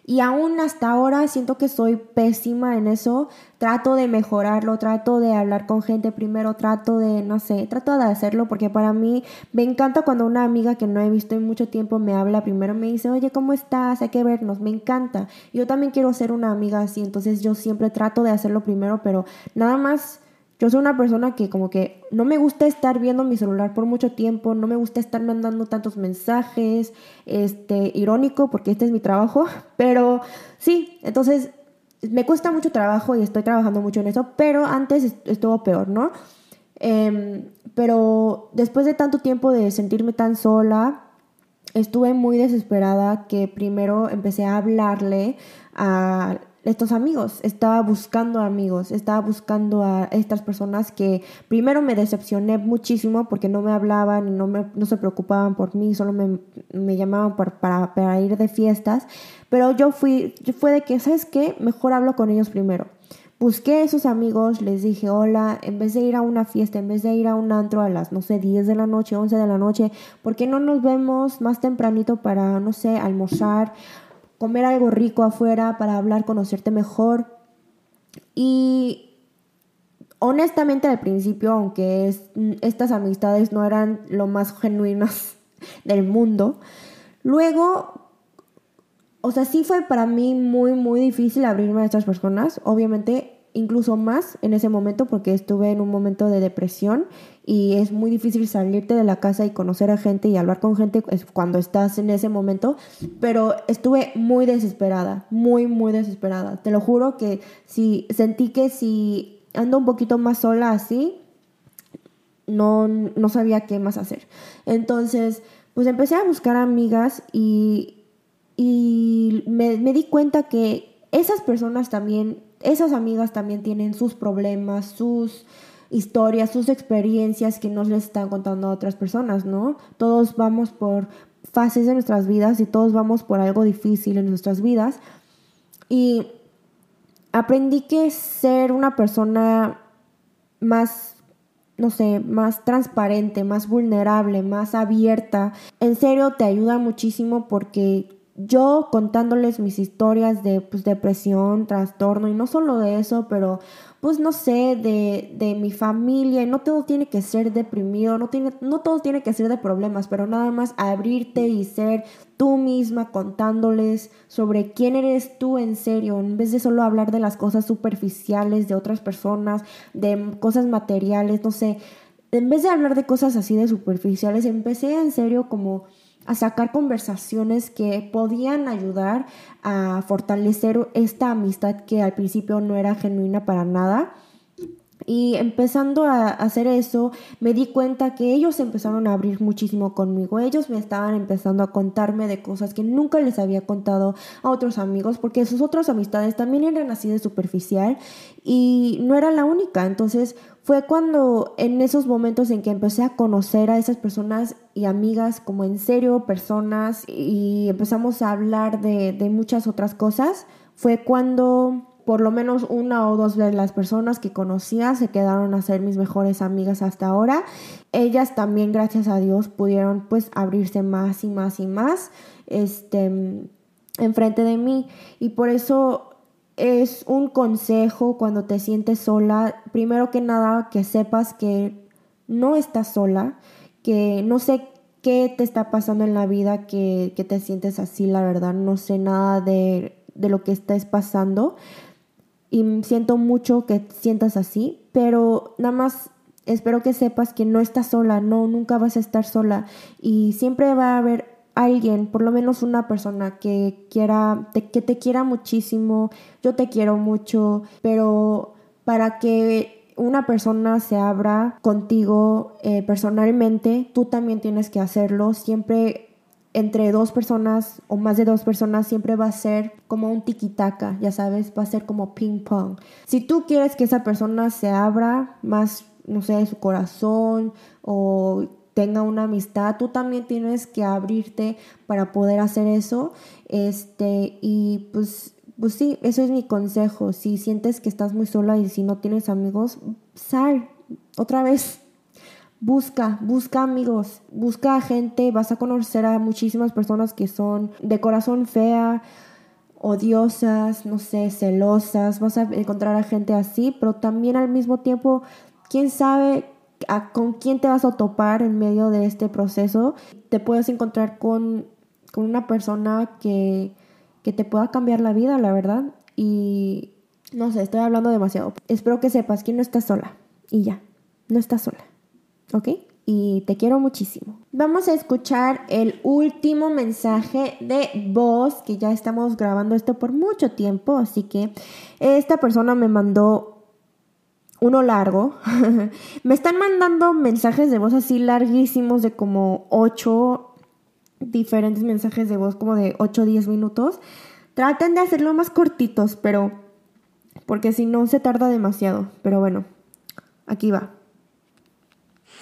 Y aún hasta ahora siento que soy pésima en eso. Trato de mejorarlo, trato de hablar con gente primero, trato de, no sé, trato de hacerlo porque para mí me encanta cuando una amiga que no he visto en mucho tiempo me habla primero, me dice, oye, ¿cómo estás? Hay que vernos, me encanta. Yo también quiero ser una amiga así, entonces yo siempre trato de hacerlo primero, pero nada más yo soy una persona que como que no me gusta estar viendo mi celular por mucho tiempo, no me gusta estar mandando tantos mensajes, este, irónico porque este es mi trabajo, [LAUGHS] pero sí, entonces me cuesta mucho trabajo y estoy trabajando mucho en eso, pero antes estuvo peor, ¿no? Em, pero después de tanto tiempo de sentirme tan sola, estuve muy desesperada que primero empecé a hablarle a estos amigos, estaba buscando amigos, estaba buscando a estas personas que primero me decepcioné muchísimo porque no me hablaban y no, me, no se preocupaban por mí, solo me, me llamaban para, para, ir de fiestas, pero yo fui, yo fue de que, ¿sabes qué? Mejor hablo con ellos primero. Busqué a esos amigos, les dije hola, en vez de ir a una fiesta, en vez de ir a un antro a las, no sé, 10 de la noche, 11 de la noche, ¿por qué no nos vemos más tempranito para, no sé, almorzar? Comer algo rico afuera para hablar, conocerte mejor. Y honestamente al principio, aunque estas amistades no eran lo más genuinas [LAUGHS] del mundo, luego, o sea, sí fue para mí muy, muy difícil abrirme a estas personas. Obviamente incluso más en ese momento porque estuve en un momento de depresión y es muy difícil salirte de la casa y conocer a gente y hablar con gente cuando estás en ese momento, pero estuve muy desesperada, muy, muy desesperada. Te lo juro que si sentí que si ando un poquito más sola así, no, no sabía qué más hacer. Entonces, pues empecé a buscar amigas y, y me, me di cuenta que esas personas también esas amigas también tienen sus problemas, sus historias, sus experiencias que nos les están contando a otras personas, ¿no? Todos vamos por fases de nuestras vidas y todos vamos por algo difícil en nuestras vidas. Y aprendí que ser una persona más, no sé, más transparente, más vulnerable, más abierta, en serio te ayuda muchísimo porque yo contándoles mis historias de pues, depresión, trastorno y no solo de eso, pero pues no sé, de, de, mi familia, y no todo tiene que ser deprimido, no, tiene, no todo tiene que ser de problemas, pero nada más abrirte y ser tú misma contándoles sobre quién eres tú en serio, en vez de solo hablar de las cosas superficiales de otras personas, de cosas materiales, no sé, en vez de hablar de cosas así de superficiales, empecé en serio como a sacar conversaciones que podían ayudar a fortalecer esta amistad que al principio no era genuina para nada. Y empezando a hacer eso, me di cuenta que ellos empezaron a abrir muchísimo conmigo. Ellos me estaban empezando a contarme de cosas que nunca les había contado a otros amigos, porque sus otras amistades también eran así de superficial y no era la única. Entonces fue cuando en esos momentos en que empecé a conocer a esas personas y amigas como en serio, personas, y empezamos a hablar de, de muchas otras cosas, fue cuando por lo menos una o dos de las personas que conocía se quedaron a ser mis mejores amigas hasta ahora. Ellas también, gracias a Dios, pudieron pues abrirse más y más y más este, enfrente de mí. Y por eso es un consejo cuando te sientes sola, primero que nada que sepas que no estás sola, que no sé qué te está pasando en la vida, que, te sientes así, la verdad, no sé nada de, de lo que estés pasando y siento mucho que sientas así, pero nada más espero que sepas que no estás sola, no, nunca vas a estar sola y siempre va a haber alguien, por lo menos una persona que quiera, que te quiera muchísimo, yo te quiero mucho, pero para que una persona se abra contigo eh, personalmente, tú también tienes que hacerlo. Siempre entre dos personas o más de dos personas siempre va a ser como un tiquitaca, ya sabes, va a ser como ping pong. Si tú quieres que esa persona se abra más, no sé, su corazón o tenga una amistad, tú también tienes que abrirte para poder hacer eso. Este, y pues, pues sí, eso es mi consejo. Si sientes que estás muy sola y si no tienes amigos, sal otra vez. Busca, busca amigos, busca gente, vas a conocer a muchísimas personas que son de corazón fea odiosas, no sé, celosas, vas a encontrar a gente así, pero también al mismo tiempo, quién sabe con quién te vas a topar en medio de este proceso. Te puedes encontrar con, con una persona que, que te pueda cambiar la vida, la verdad. Y no sé, estoy hablando demasiado. Espero que sepas que no estás sola. Y ya, no estás sola. ¿Ok? y te quiero muchísimo. Vamos a escuchar el último mensaje de voz, que ya estamos grabando esto por mucho tiempo, así que esta persona me mandó uno largo. [LAUGHS] me están mandando mensajes de voz así larguísimos de como 8 diferentes mensajes de voz como de 8 o 10 minutos. Traten de hacerlo más cortitos, pero porque si no se tarda demasiado. Pero bueno, aquí va.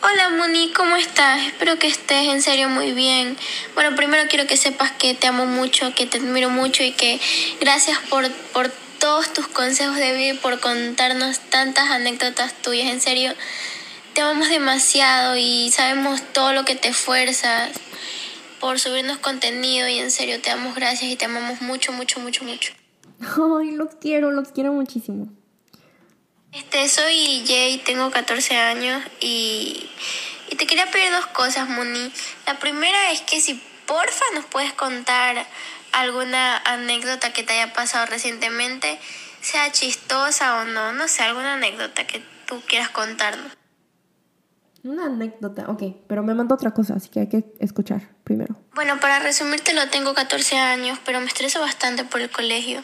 Hola Moni, ¿cómo estás? Espero que estés en serio muy bien. Bueno, primero quiero que sepas que te amo mucho, que te admiro mucho y que gracias por, por todos tus consejos de vida y por contarnos tantas anécdotas tuyas. En serio, te amamos demasiado y sabemos todo lo que te esfuerzas por subirnos contenido y en serio te damos gracias y te amamos mucho, mucho, mucho, mucho. Ay, los quiero, los quiero muchísimo. Este, soy Jay, tengo 14 años y, y te quería pedir dos cosas, Moni. La primera es que si porfa nos puedes contar alguna anécdota que te haya pasado recientemente, sea chistosa o no, no sé, alguna anécdota que tú quieras contarnos. Una anécdota, ok, pero me mandó otra cosa, así que hay que escuchar primero. Bueno, para resumirte, lo tengo 14 años, pero me estreso bastante por el colegio.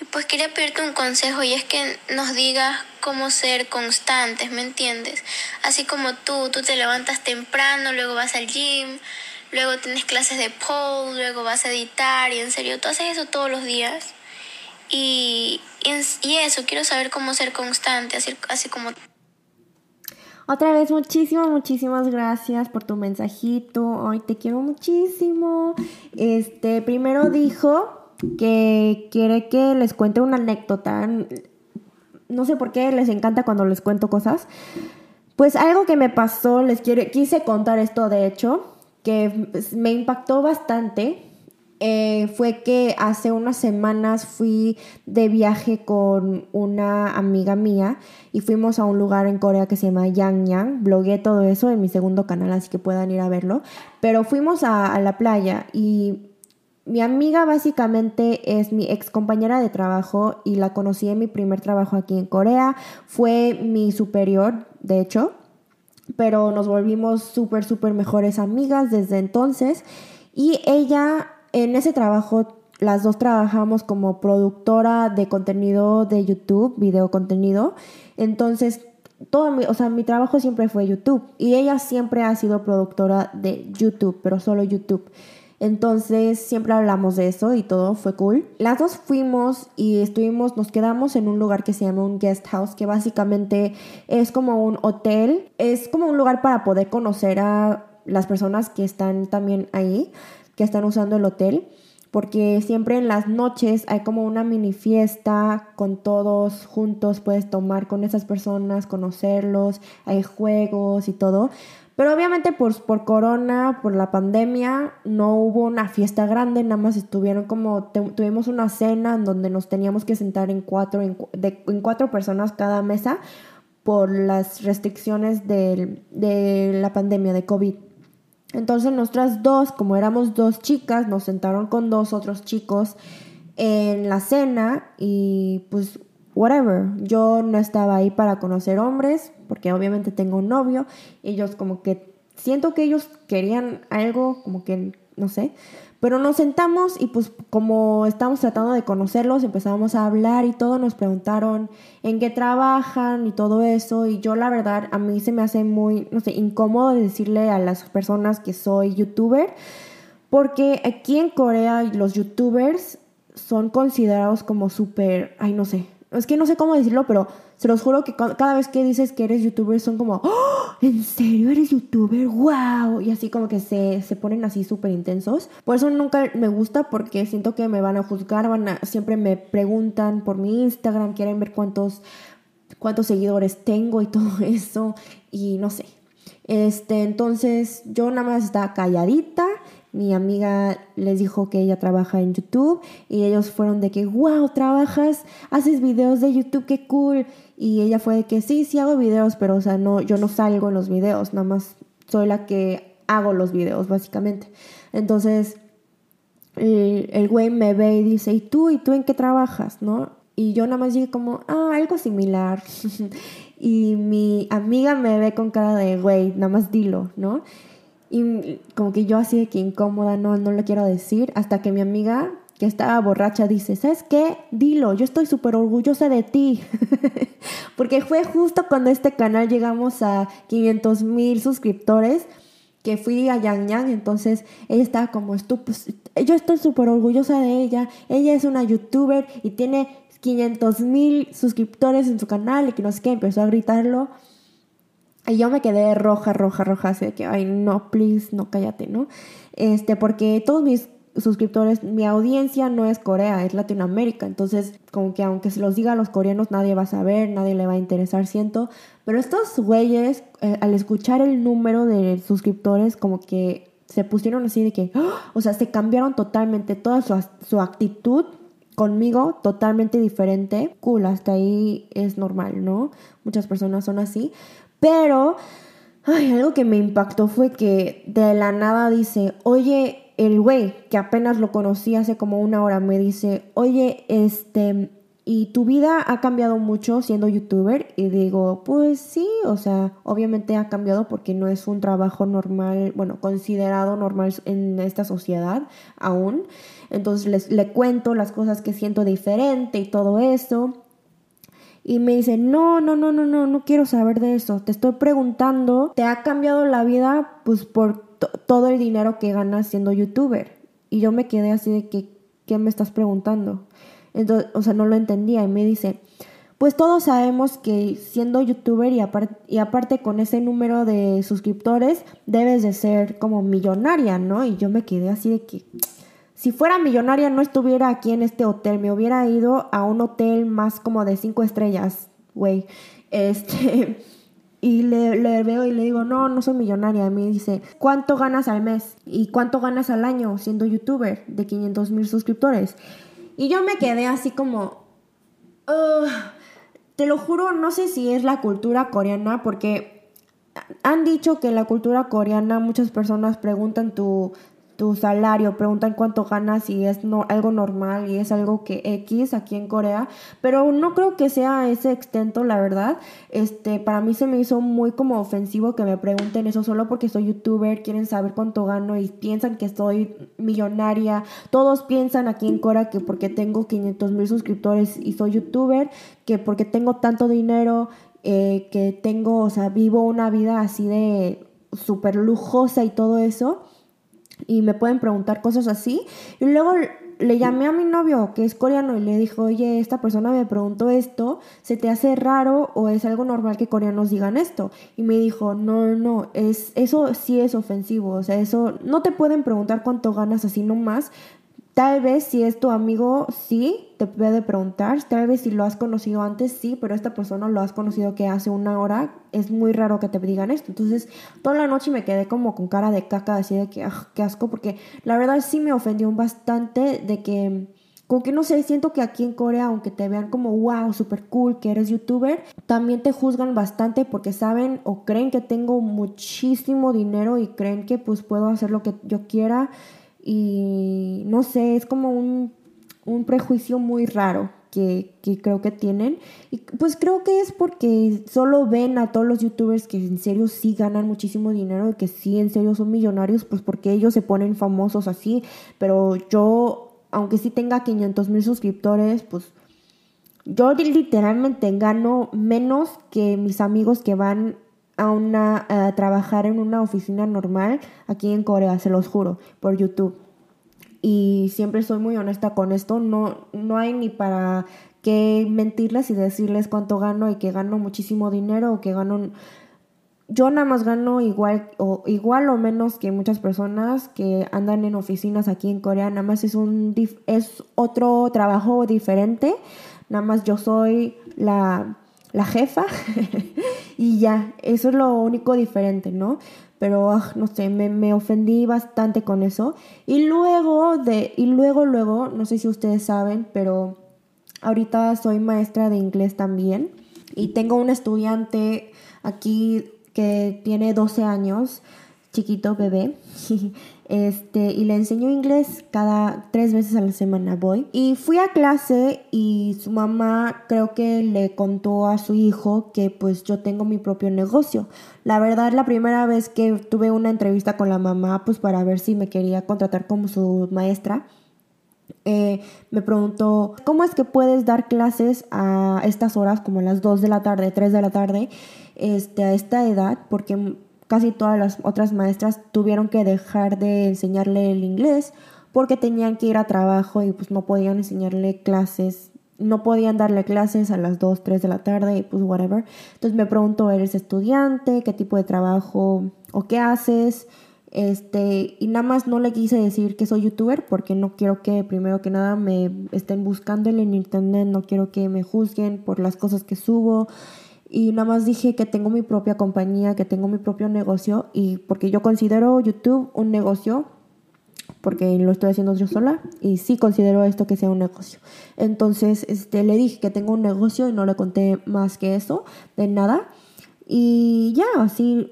Y pues quería pedirte un consejo y es que nos digas cómo ser constantes, ¿me entiendes? Así como tú, tú te levantas temprano, luego vas al gym, luego tienes clases de pole, luego vas a editar y en serio, tú haces eso todos los días. Y, y, eso, quiero saber cómo ser constante, así, así como... Otra vez, muchísimas, muchísimas gracias por tu mensajito. Ay, te quiero muchísimo. Este, primero dijo que quiere que les cuente una anécdota. No sé por qué les encanta cuando les cuento cosas. Pues algo que me pasó, les quiero, quise contar esto de hecho, que me impactó bastante. Eh, fue que hace unas semanas fui de viaje con una amiga mía y fuimos a un lugar en Corea que se llama Yangyang. Blogué todo eso en mi segundo canal, así que puedan ir a verlo. Pero fuimos a, a la playa y mi amiga básicamente es mi ex compañera de trabajo y la conocí en mi primer trabajo aquí en Corea. Fue mi superior, de hecho, pero nos volvimos súper, súper mejores amigas desde entonces. Y ella, en ese trabajo, las dos trabajamos como productora de contenido de YouTube, video contenido. Entonces, todo mi, o sea, mi trabajo siempre fue YouTube y ella siempre ha sido productora de YouTube, pero solo YouTube. Entonces siempre hablamos de eso y todo fue cool. Las dos fuimos y estuvimos, nos quedamos en un lugar que se llama un guest house, que básicamente es como un hotel, es como un lugar para poder conocer a las personas que están también ahí, que están usando el hotel. Porque siempre en las noches hay como una mini fiesta con todos juntos, puedes tomar con esas personas, conocerlos, hay juegos y todo. Pero obviamente por, por corona, por la pandemia, no hubo una fiesta grande, nada más estuvieron como, tuvimos una cena en donde nos teníamos que sentar en cuatro, en, cuatro personas cada mesa por las restricciones de, de la pandemia de COVID. Entonces nosotras dos, como éramos dos chicas, nos sentaron con dos otros chicos en la cena y pues whatever. Yo no estaba ahí para conocer hombres, porque obviamente tengo un novio. Ellos como que siento que ellos querían algo, como que no sé. Pero nos sentamos y pues como estamos tratando de conocerlos, empezamos a hablar y todo, nos preguntaron en qué trabajan y todo eso. Y yo la verdad, a mí se me hace muy, no sé, incómodo decirle a las personas que soy youtuber. Porque aquí en Corea los youtubers son considerados como súper, ay no sé, es que no sé cómo decirlo, pero se los juro que cada vez que dices que eres youtuber son como, ¡Oh! ¿en serio eres youtuber? ¡Wow! Y así como que se, se ponen así súper intensos. Por eso nunca me gusta porque siento que me van a juzgar, van a, siempre me preguntan por mi Instagram, quieren ver cuántos, cuántos seguidores tengo y [LAUGHS] todo eso. Y no sé. Este, entonces yo nada más estaba calladita mi amiga les dijo que ella trabaja en YouTube y ellos fueron de que, wow, trabajas, haces videos de YouTube, qué cool. Y ella fue de que sí, sí hago videos, pero o sea, no, yo no salgo en los videos, nada más soy la que hago los videos, básicamente. Entonces, el, güey me ve y dice, ¿y tú? ¿Y tú en qué trabajas? ¿No? Y yo nada más dije como, ah, algo similar. [LAUGHS] y mi amiga me ve con cara de, güey, nada más dilo, ¿no? Y como que yo así de que incómoda, no, no le quiero decir, hasta que mi amiga, que estaba borracha, dice, ¿sabes qué? Dilo, yo estoy súper orgullosa de ti. [LAUGHS] Porque fue justo cuando este canal llegamos a 500 mil suscriptores que fui a Yang Yang, entonces ella estaba como, pues, yo estoy súper orgullosa de ella, ella es una youtuber y tiene 500 mil suscriptores en su canal y que no sé qué, empezó a gritarlo. Y yo me quedé roja, roja, roja, así de que, ay, no, please, no, cállate, ¿no? Este, porque todos mis suscriptores, mi audiencia no es Corea, es Latinoamérica. Entonces, como que aunque se los diga a los coreanos, nadie va a saber, nadie le va a interesar, siento. Pero estos güeyes, eh, al escuchar el número de suscriptores, como que se pusieron así de que, ¡oh! o sea, se cambiaron totalmente toda su, su actitud conmigo totalmente diferente. Cool, hasta ahí es normal, ¿no? Muchas personas son así. Pero, ay, algo que me impactó fue que de la nada dice, oye, el güey, que apenas lo conocí hace como una hora, me dice, oye, este, ¿y tu vida ha cambiado mucho siendo youtuber? Y digo, pues sí, o sea, obviamente ha cambiado porque no es un trabajo normal, bueno, considerado normal en esta sociedad aún. Entonces les, le cuento las cosas que siento diferente y todo eso. Y me dice, no, no, no, no, no, no quiero saber de eso. Te estoy preguntando, ¿te ha cambiado la vida? Pues por todo el dinero que ganas siendo youtuber. Y yo me quedé así de que, ¿qué me estás preguntando? Entonces, o sea, no lo entendía y me dice, pues todos sabemos que siendo youtuber y, y aparte con ese número de suscriptores, debes de ser como millonaria, ¿no? Y yo me quedé así de que, si fuera millonaria no estuviera aquí en este hotel, me hubiera ido a un hotel más como de cinco estrellas, güey. Este... [LAUGHS] Y le, veo y le digo, no, no soy millonaria. Y me dice, ¿cuánto ganas al mes? ¿Y cuánto ganas al año siendo youtuber de 500 mil suscriptores? Y yo me quedé así como, te lo juro, no sé si es la cultura coreana, porque han dicho que la cultura coreana muchas personas preguntan tu tu salario, preguntan cuánto ganas y es no, algo normal y es algo que X aquí en Corea, pero no creo que sea ese extento, la verdad. Este, para mí se me hizo muy como ofensivo que me pregunten eso solo porque soy youtuber, quieren saber cuánto gano y piensan que soy millonaria. Todos piensan aquí en Corea que porque tengo 500 mil suscriptores y soy youtuber, que porque tengo tanto dinero, eh, que tengo, o sea, vivo una vida así de súper lujosa y todo eso y me pueden preguntar cosas así. Y luego le llamé a mi novio, que es coreano, y le dijo, oye, esta persona me preguntó esto, ¿se te hace raro o es algo normal que coreanos digan esto? Y me dijo, no, no, es, eso sí es ofensivo, o sea, eso no te pueden preguntar cuánto ganas así nomás, Tal vez si es tu amigo, sí, te puede preguntar. Tal vez si lo has conocido antes, sí, pero esta persona lo has conocido que hace una hora. Es muy raro que te digan esto. Entonces, toda la noche me quedé como con cara de caca, así de que, ah, qué asco, porque la verdad sí me ofendió bastante de que, como que no sé, siento que aquí en Corea, aunque te vean como, wow, super cool, que eres youtuber, también te juzgan bastante porque saben o creen que tengo muchísimo dinero y creen que pues puedo hacer lo que yo quiera y no sé, es como un, prejuicio muy raro que, creo que tienen. Y pues creo que es porque solo ven a todos los youtubers que en serio sí ganan muchísimo dinero y que sí en serio son millonarios, pues porque ellos se ponen famosos así. Pero yo, aunque sí tenga 500 mil suscriptores, pues yo literalmente gano menos que mis amigos que van a, una, a trabajar en una oficina normal aquí en Corea, se los juro, por YouTube. Y siempre soy muy honesta con esto, no, no hay ni para qué mentirles y decirles cuánto gano y que gano muchísimo dinero o que gano... Yo nada más gano igual o, igual o menos que muchas personas que andan en oficinas aquí en Corea, nada más es, un, es otro trabajo diferente, nada más yo soy la, la jefa [LAUGHS] y ya, eso es lo único diferente, ¿no? Pero, ah, no sé, me, me, ofendí bastante con eso. Y luego, de, y luego, luego, no sé si ustedes saben, pero ahorita soy maestra de inglés también. Y tengo un estudiante aquí que tiene 12 años, chiquito bebé. [LAUGHS] Este, y le enseño inglés cada tres veces a la semana voy. Y fui a clase y su mamá creo que le contó a su hijo que pues yo tengo mi propio negocio. La verdad, la primera vez que tuve una entrevista con la mamá, pues para ver si me quería contratar como su maestra, eh, me preguntó, ¿cómo es que puedes dar clases a estas horas, como las 2 de la tarde, 3 de la tarde, este, a esta edad? Porque casi todas las otras maestras tuvieron que dejar de enseñarle el inglés porque tenían que ir a trabajo y pues no podían enseñarle clases, no podían darle clases a las 2, 3 de la tarde y pues whatever. Entonces me preguntó, ¿eres estudiante? ¿Qué tipo de trabajo o qué haces? Este, y nada más no le quise decir que soy youtuber porque no quiero que primero que nada me estén buscando en internet, no quiero que me juzguen por las cosas que subo y nada más dije que tengo mi propia compañía, que tengo mi propio negocio y porque yo considero YouTube un negocio, porque lo estoy haciendo yo sola y sí considero esto que sea un negocio. Entonces este, le dije que tengo un negocio y no le conté más que eso, de nada. Y ya, así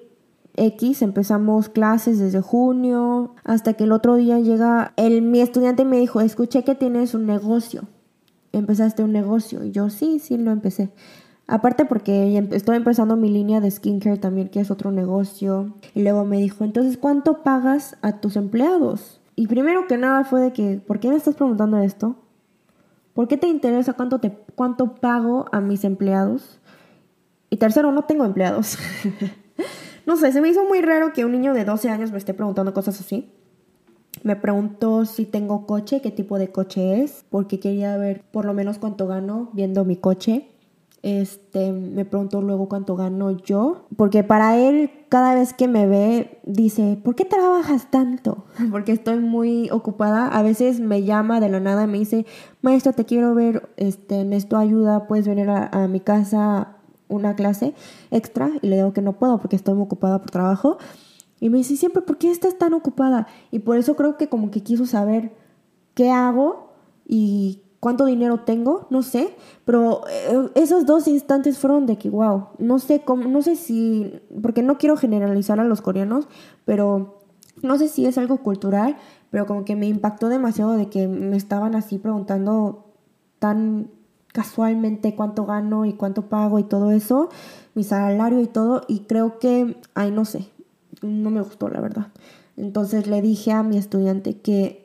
X, empezamos clases desde junio, hasta que el otro día llega, el, mi estudiante me dijo, escuché que tienes un negocio, empezaste un negocio. Y yo sí, sí, lo empecé. Aparte porque estoy empezando mi línea de skincare también, que es otro negocio. Y luego me dijo, entonces, ¿cuánto pagas a tus empleados? Y primero que nada fue de que, ¿por qué me estás preguntando esto? ¿Por qué te interesa cuánto, te, cuánto pago a mis empleados? Y tercero, no tengo empleados. [LAUGHS] no sé, se me hizo muy raro que un niño de 12 años me esté preguntando cosas así. Me preguntó si tengo coche, qué tipo de coche es, porque quería ver por lo menos cuánto gano viendo mi coche. Este, me preguntó luego cuánto gano yo, porque para él cada vez que me ve dice, ¿por qué trabajas tanto? [LAUGHS] Porque estoy muy ocupada. A veces me llama de la nada y me dice, maestro, te quiero ver, este, necesito ayuda, puedes venir a, a mi casa una clase extra y le digo que no puedo porque estoy muy ocupada por trabajo. Y me dice siempre, ¿por qué estás tan ocupada? Y por eso creo que como que quiso saber qué hago y cuánto dinero tengo, no sé, pero eh, esos dos instantes fueron de que, wow, no sé cómo, no sé si, porque no quiero generalizar a los coreanos, pero no sé si es algo cultural, pero como que me impactó demasiado de que me estaban así preguntando tan casualmente cuánto gano y cuánto pago y todo eso, mi salario y todo, y creo que, ay, no sé, no me gustó la verdad. Entonces le dije a mi estudiante que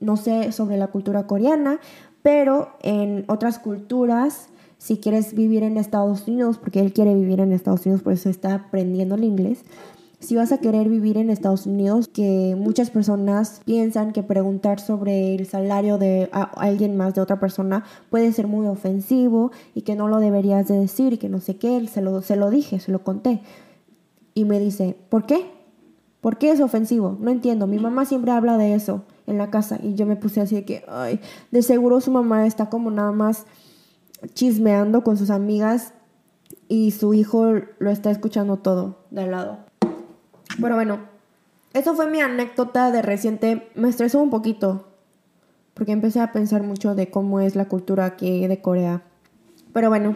no sé sobre la cultura coreana, pero en otras culturas, si quieres vivir en Estados Unidos, porque él quiere vivir en Estados Unidos, por eso está aprendiendo el inglés, si vas a querer vivir en Estados Unidos, que muchas personas piensan que preguntar sobre el salario de alguien más, de otra persona, puede ser muy ofensivo y que no lo deberías de decir y que no sé qué, se lo, se lo dije, se lo conté. Y me dice, ¿por qué? ¿Por qué es ofensivo? No entiendo, mi mamá siempre habla de eso en la casa y yo me puse así de que, ay, de seguro su mamá está como nada más chismeando con sus amigas y su hijo lo está escuchando todo de al lado. Pero bueno, eso fue mi anécdota de reciente. Me estresó un poquito porque empecé a pensar mucho de cómo es la cultura aquí de Corea. Pero bueno,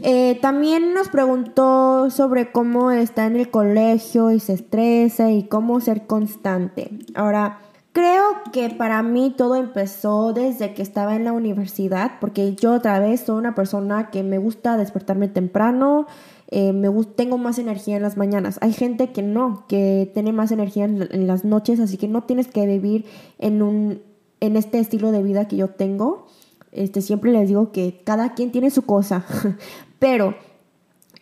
eh, también nos preguntó sobre cómo está en el colegio y se estresa y cómo ser constante. Ahora, Creo que para mí todo empezó desde que estaba en la universidad, porque yo otra vez soy una persona que me gusta despertarme temprano, eh, me tengo más energía en las mañanas. Hay gente que no, que tiene más energía en, las noches, así que no tienes que vivir en, un, en este estilo de vida que yo tengo. Este, siempre les digo que cada quien tiene su cosa, [LAUGHS] pero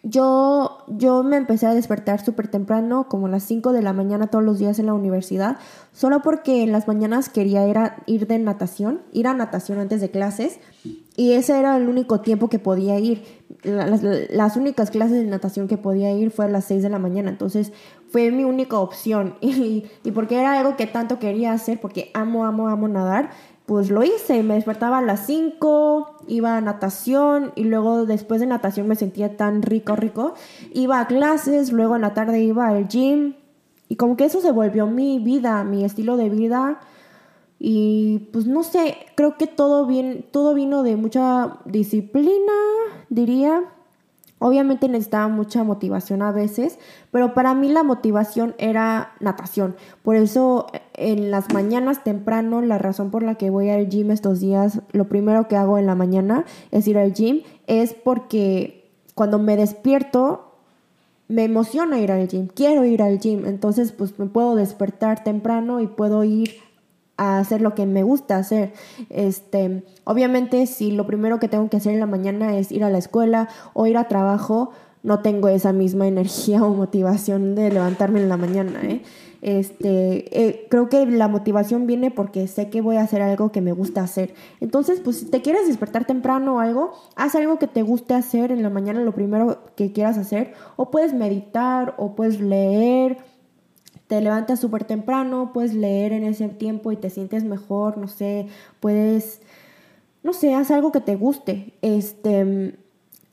yo, yo me empecé a despertar súper temprano, como las 5 de la mañana todos los días en la universidad, solo porque en las mañanas quería ir, ir de natación, ir a natación antes de clases, y ese era el único tiempo que podía ir. Las, las únicas clases de natación que podía ir fue a las 6 de la mañana, entonces fue mi única opción. [LAUGHS] Y, y porque era algo que tanto quería hacer, porque amo, amo, amo nadar, pues lo hice, me despertaba a las 5, iba a natación y luego después de natación me sentía tan rico, rico. Iba a clases, luego en la tarde iba al gym y como que eso se volvió mi vida, mi estilo de vida. Y pues no sé, creo que todo, bien, todo vino de mucha disciplina, diría. Obviamente necesitaba mucha motivación a veces, pero para mí la motivación era natación. Por eso en las mañanas temprano, la razón por la que voy al gym estos días, lo primero que hago en la mañana es ir al gym, es porque cuando me despierto me emociona ir al gym, quiero ir al gym, entonces pues me puedo despertar temprano y puedo ir a hacer lo que me gusta hacer. Este, obviamente, si lo primero que tengo que hacer en la mañana es ir a la escuela o ir a trabajo, no tengo esa misma energía o motivación de levantarme en la mañana. ¿eh? Este, eh, creo que la motivación viene porque sé que voy a hacer algo que me gusta hacer. Entonces, pues si te quieres despertar temprano o algo, haz algo que te guste hacer en la mañana, lo primero que quieras hacer. O puedes meditar, o puedes leer, te levantas súper temprano, puedes leer en ese tiempo y te sientes mejor, no sé, puedes, no sé, haz algo que te guste. Este,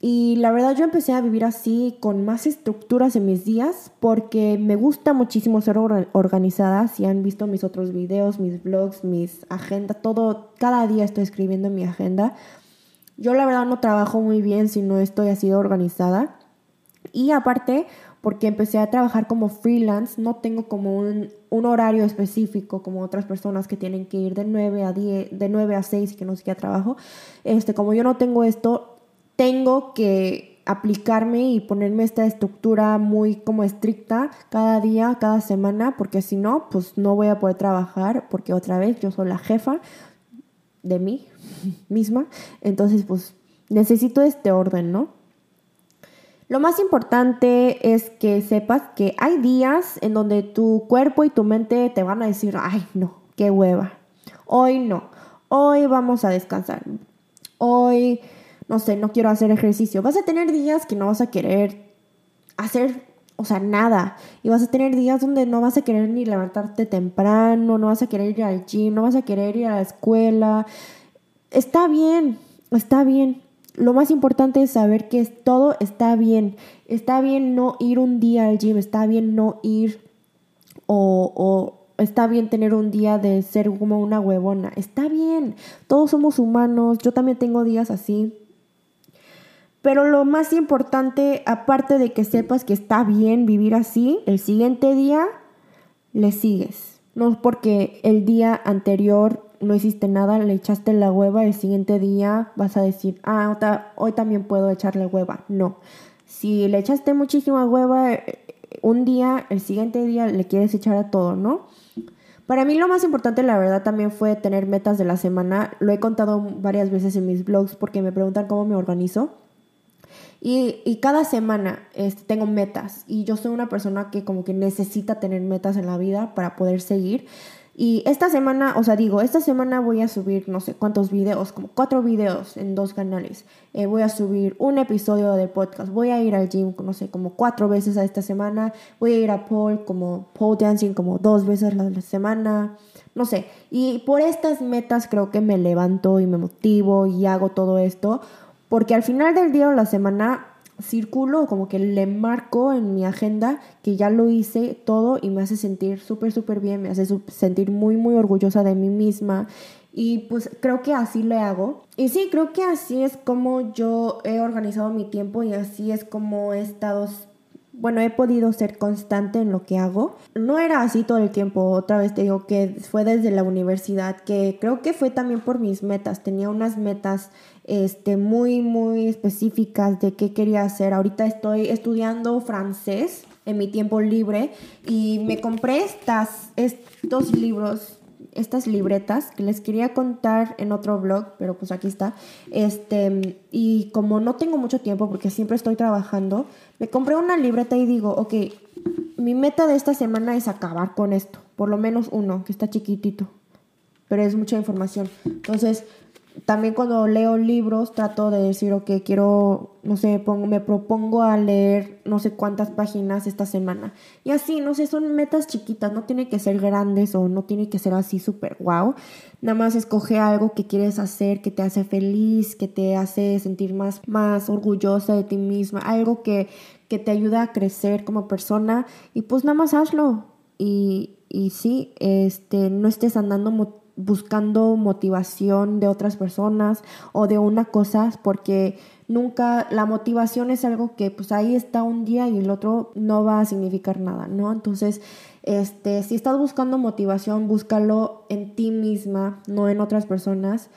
y la verdad yo empecé a vivir así, con más estructuras en mis días, porque me gusta muchísimo ser organizada. Si han visto mis otros videos, mis blogs, mis agendas, todo, cada día estoy escribiendo en mi agenda. Yo la verdad no trabajo muy bien si no estoy así organizada. Y aparte, porque empecé a trabajar como freelance, no tengo como un, horario específico como otras personas que tienen que ir de 9 a 10, de 9 a 6 y que no sé qué trabajo. Este, como yo no tengo esto, tengo que aplicarme y ponerme esta estructura muy como estricta cada día, cada semana, porque si no, pues no voy a poder trabajar, porque otra vez yo soy la jefa de mí [LAUGHS] misma, entonces pues necesito este orden, ¿no? Lo más importante es que sepas que hay días en donde tu cuerpo y tu mente te van a decir, ay no, qué hueva. Hoy no, hoy vamos a descansar. Hoy, no sé, no quiero hacer ejercicio. Vas a tener días que no vas a querer hacer, o sea, nada. Y vas a tener días donde no vas a querer ni levantarte temprano, no vas a querer ir al gym, no vas a querer ir a la escuela. Está bien, está bien lo más importante es saber que todo está bien. Está bien no ir un día al gym, está bien no ir o, está bien tener un día de ser como una huevona. Está bien, todos somos humanos, yo también tengo días así. Pero lo más importante, aparte de que sepas que está bien vivir así, el siguiente día le sigues. No porque el día anterior no hiciste nada, le echaste la hueva, el siguiente día vas a decir, ah, hoy también puedo echarle hueva. No. Si le echaste muchísima hueva eh, un día, el siguiente día le quieres echar a todo, ¿no? Para mí lo más importante, la verdad, también fue tener metas de la semana. Lo he contado varias veces en mis blogs porque me preguntan cómo me organizo. Y, cada semana este, tengo metas y yo soy una persona que como que necesita tener metas en la vida para poder seguir. Y esta semana, o sea, digo, esta semana voy a subir no sé cuántos videos, como cuatro videos en dos canales. Eh, voy a subir un episodio del podcast. Voy a ir al gym, no sé, como cuatro veces a esta semana. Voy a ir a pole, como pole dancing, como dos veces a la semana. No sé. Y por estas metas creo que me levanto y me motivo y hago todo esto. Porque al final del día o la semana circulo, como que le marco en mi agenda que ya lo hice todo y me hace sentir súper, súper bien, me hace sentir muy, muy orgullosa de mí misma. Y pues creo que así le hago. Y sí, creo que así es como yo he organizado mi tiempo y así es como he estado bueno, he podido ser constante en lo que hago. No era así todo el tiempo, otra vez te digo que fue desde la universidad, que creo que fue también por mis metas. Tenía unas metas este, muy, muy específicas de qué quería hacer. Ahorita estoy estudiando francés en mi tiempo libre y me compré estas, estos libros estas libretas que les quería contar en otro blog, pero pues aquí está. Este, y como no tengo mucho tiempo porque siempre estoy trabajando, me compré una libreta y digo, ok, mi meta de esta semana es acabar con esto, por lo menos uno, que está chiquitito, pero es mucha información. Entonces, también cuando leo libros trato de decir, ok, quiero, no sé, pongo, me propongo a leer no sé cuántas páginas esta semana. Y así, no sé, son metas chiquitas, no tiene que ser grandes o no tiene que ser así súper guau. Nada más escoge algo que quieres hacer, que te hace feliz, que te hace sentir más, más orgullosa de ti misma, algo que, que te ayuda a crecer como persona y pues nada más hazlo. Y, y sí, este, no estés andando buscando motivación de otras personas o de una cosa, porque nunca la motivación es algo que pues ahí está un día y el otro no va a significar nada, ¿no? Entonces, este, si estás buscando motivación, búscalo en ti misma, no en otras personas,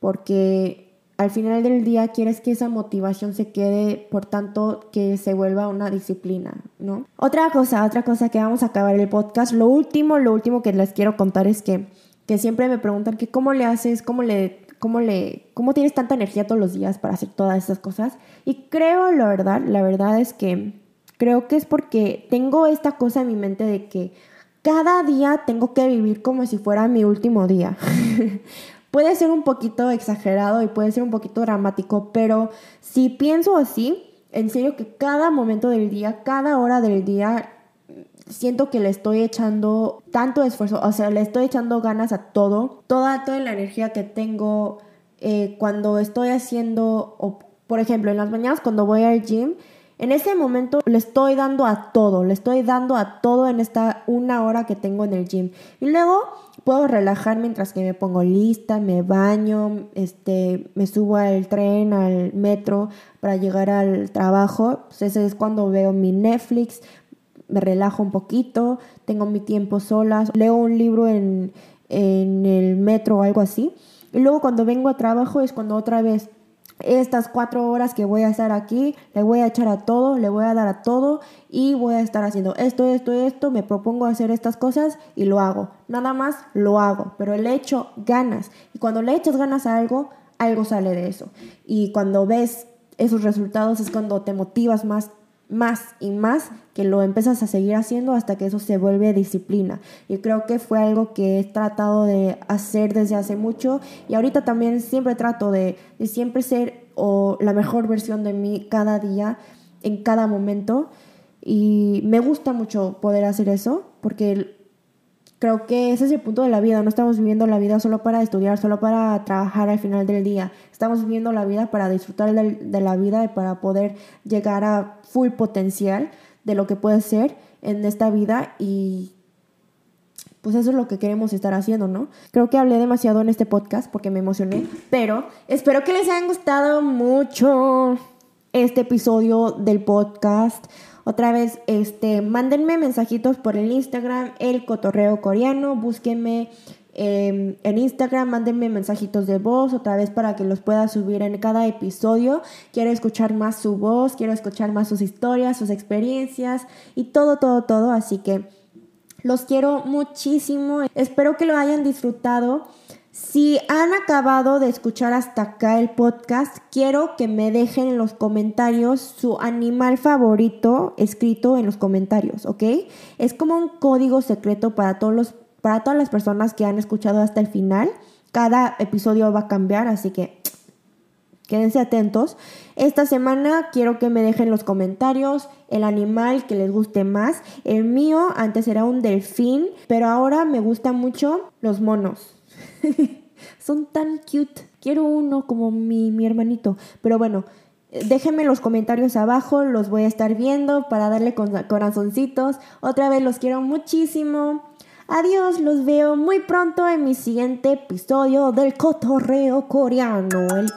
porque al final del día quieres que esa motivación se quede, por tanto, que se vuelva una disciplina, ¿no? Otra cosa, otra cosa que vamos a acabar el podcast, lo último, lo último que les quiero contar es que que siempre me preguntan que cómo le haces, cómo le, cómo le, cómo tienes tanta energía todos los días para hacer todas esas cosas. Y creo, la verdad, la verdad es que creo que es porque tengo esta cosa en mi mente de que cada día tengo que vivir como si fuera mi último día. [LAUGHS] puede ser un poquito exagerado y puede ser un poquito dramático, pero si pienso así, en serio que cada momento del día, cada hora del día siento que le estoy echando tanto esfuerzo, o sea, le estoy echando ganas a todo, toda, toda la energía que tengo eh, cuando estoy haciendo, o, por ejemplo, en las mañanas cuando voy al gym, en ese momento le estoy dando a todo, le estoy dando a todo en esta una hora que tengo en el gym. Y luego puedo relajar mientras que me pongo lista, me baño, este, me subo al tren, al metro para llegar al trabajo. Pues ese es cuando veo mi Netflix, me relajo un poquito, tengo mi tiempo sola, leo un libro en, en el metro o algo así. Y luego cuando vengo a trabajo es cuando otra vez estas cuatro horas que voy a estar aquí, le voy a echar a todo, le voy a dar a todo y voy a estar haciendo esto, esto, esto, me propongo hacer estas cosas y lo hago. Nada más lo hago, pero le echo ganas. Y cuando le echas ganas a algo, algo sale de eso. Y cuando ves esos resultados es cuando te motivas más, más y más que lo empiezas a seguir haciendo hasta que eso se vuelve disciplina. Y creo que fue algo que he tratado de hacer desde hace mucho y ahorita también siempre trato de, siempre ser la mejor versión de mí cada día, en cada momento. Y me gusta mucho poder hacer eso porque Creo que ese es el punto de la vida. No estamos viviendo la vida solo para estudiar, solo para trabajar al final del día. Estamos viviendo la vida para disfrutar de, la vida y para poder llegar a full potencial de lo que puede ser en esta vida y pues eso es lo que queremos estar haciendo, ¿no? Creo que hablé demasiado en este podcast porque me emocioné, pero espero que les haya gustado mucho este episodio del podcast. Otra vez, este, mándenme mensajitos por el Instagram, el cotorreo coreano, búsquenme em, en Instagram, mándenme mensajitos de voz, otra vez para que los pueda subir en cada episodio. Quiero escuchar más su voz, quiero escuchar más sus historias, sus experiencias y todo, todo, todo. Así que los quiero muchísimo. Espero que lo hayan disfrutado. Si han acabado de escuchar hasta acá el podcast, quiero que me dejen en los comentarios su animal favorito escrito en los comentarios, ¿ok? Es como un código secreto para, todos los, para todas las personas que han escuchado hasta el final. Cada episodio va a cambiar, así que [TSK] quédense atentos. Esta semana quiero que me dejen en los comentarios el animal que les guste más. El mío antes era un delfín, pero ahora me gustan mucho los monos. [LAUGHS] Son tan cute. Quiero uno como mi, mi hermanito. Pero bueno, déjenme los comentarios abajo, los voy a estar viendo para darle corazoncitos. Otra vez los quiero muchísimo. Adiós, los veo muy pronto en mi siguiente episodio del cotorreo coreano. El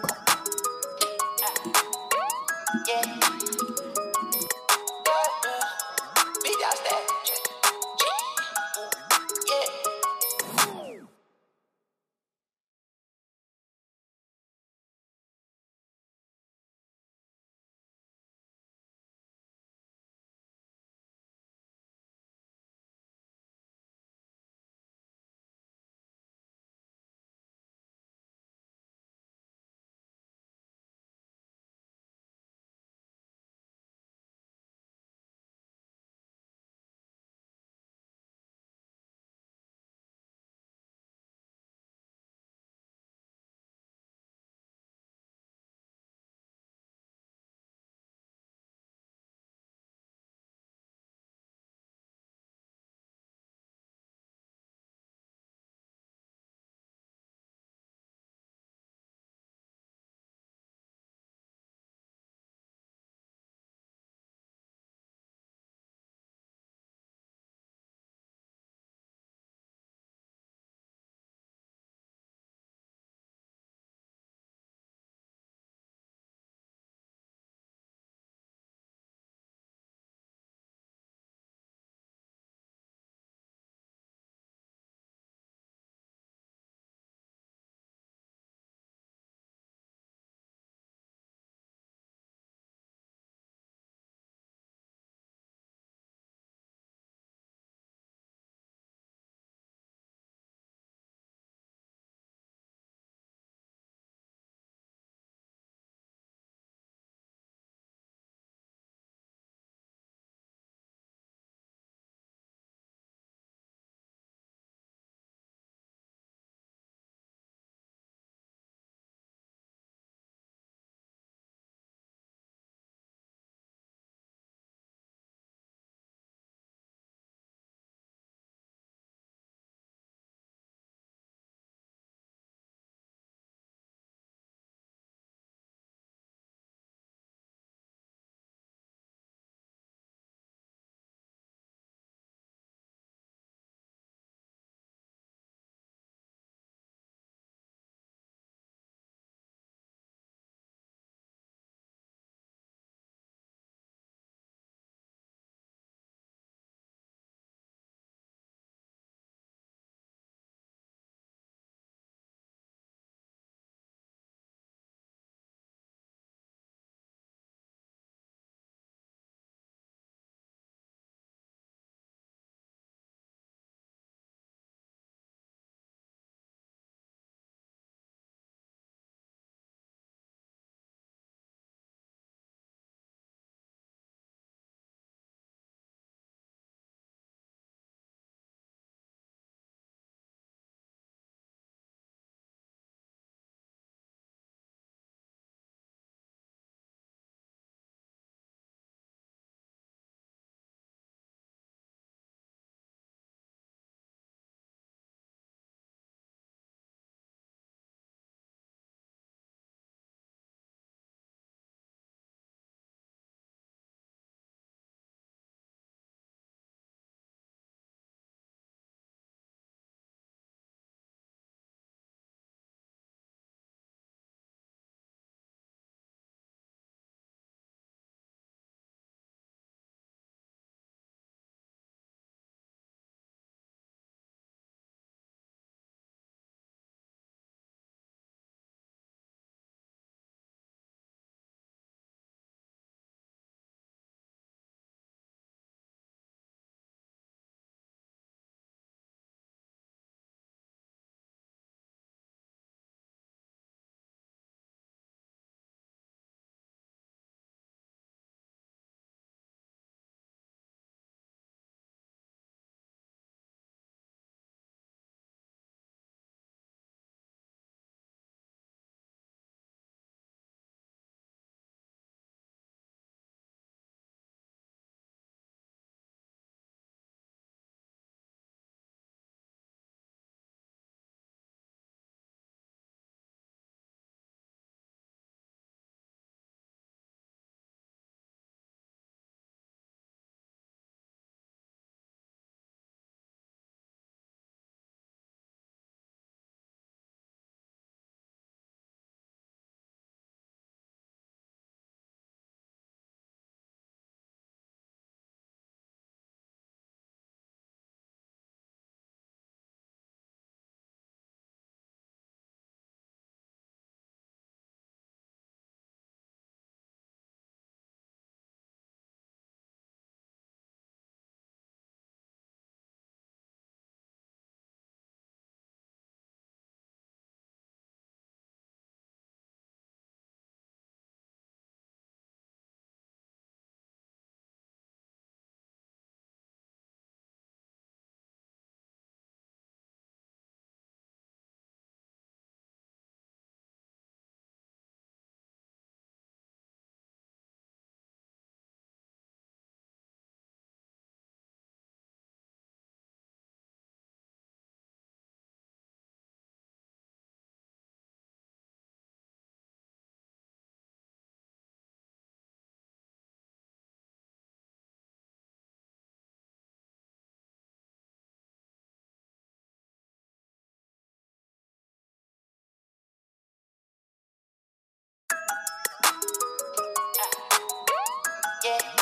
get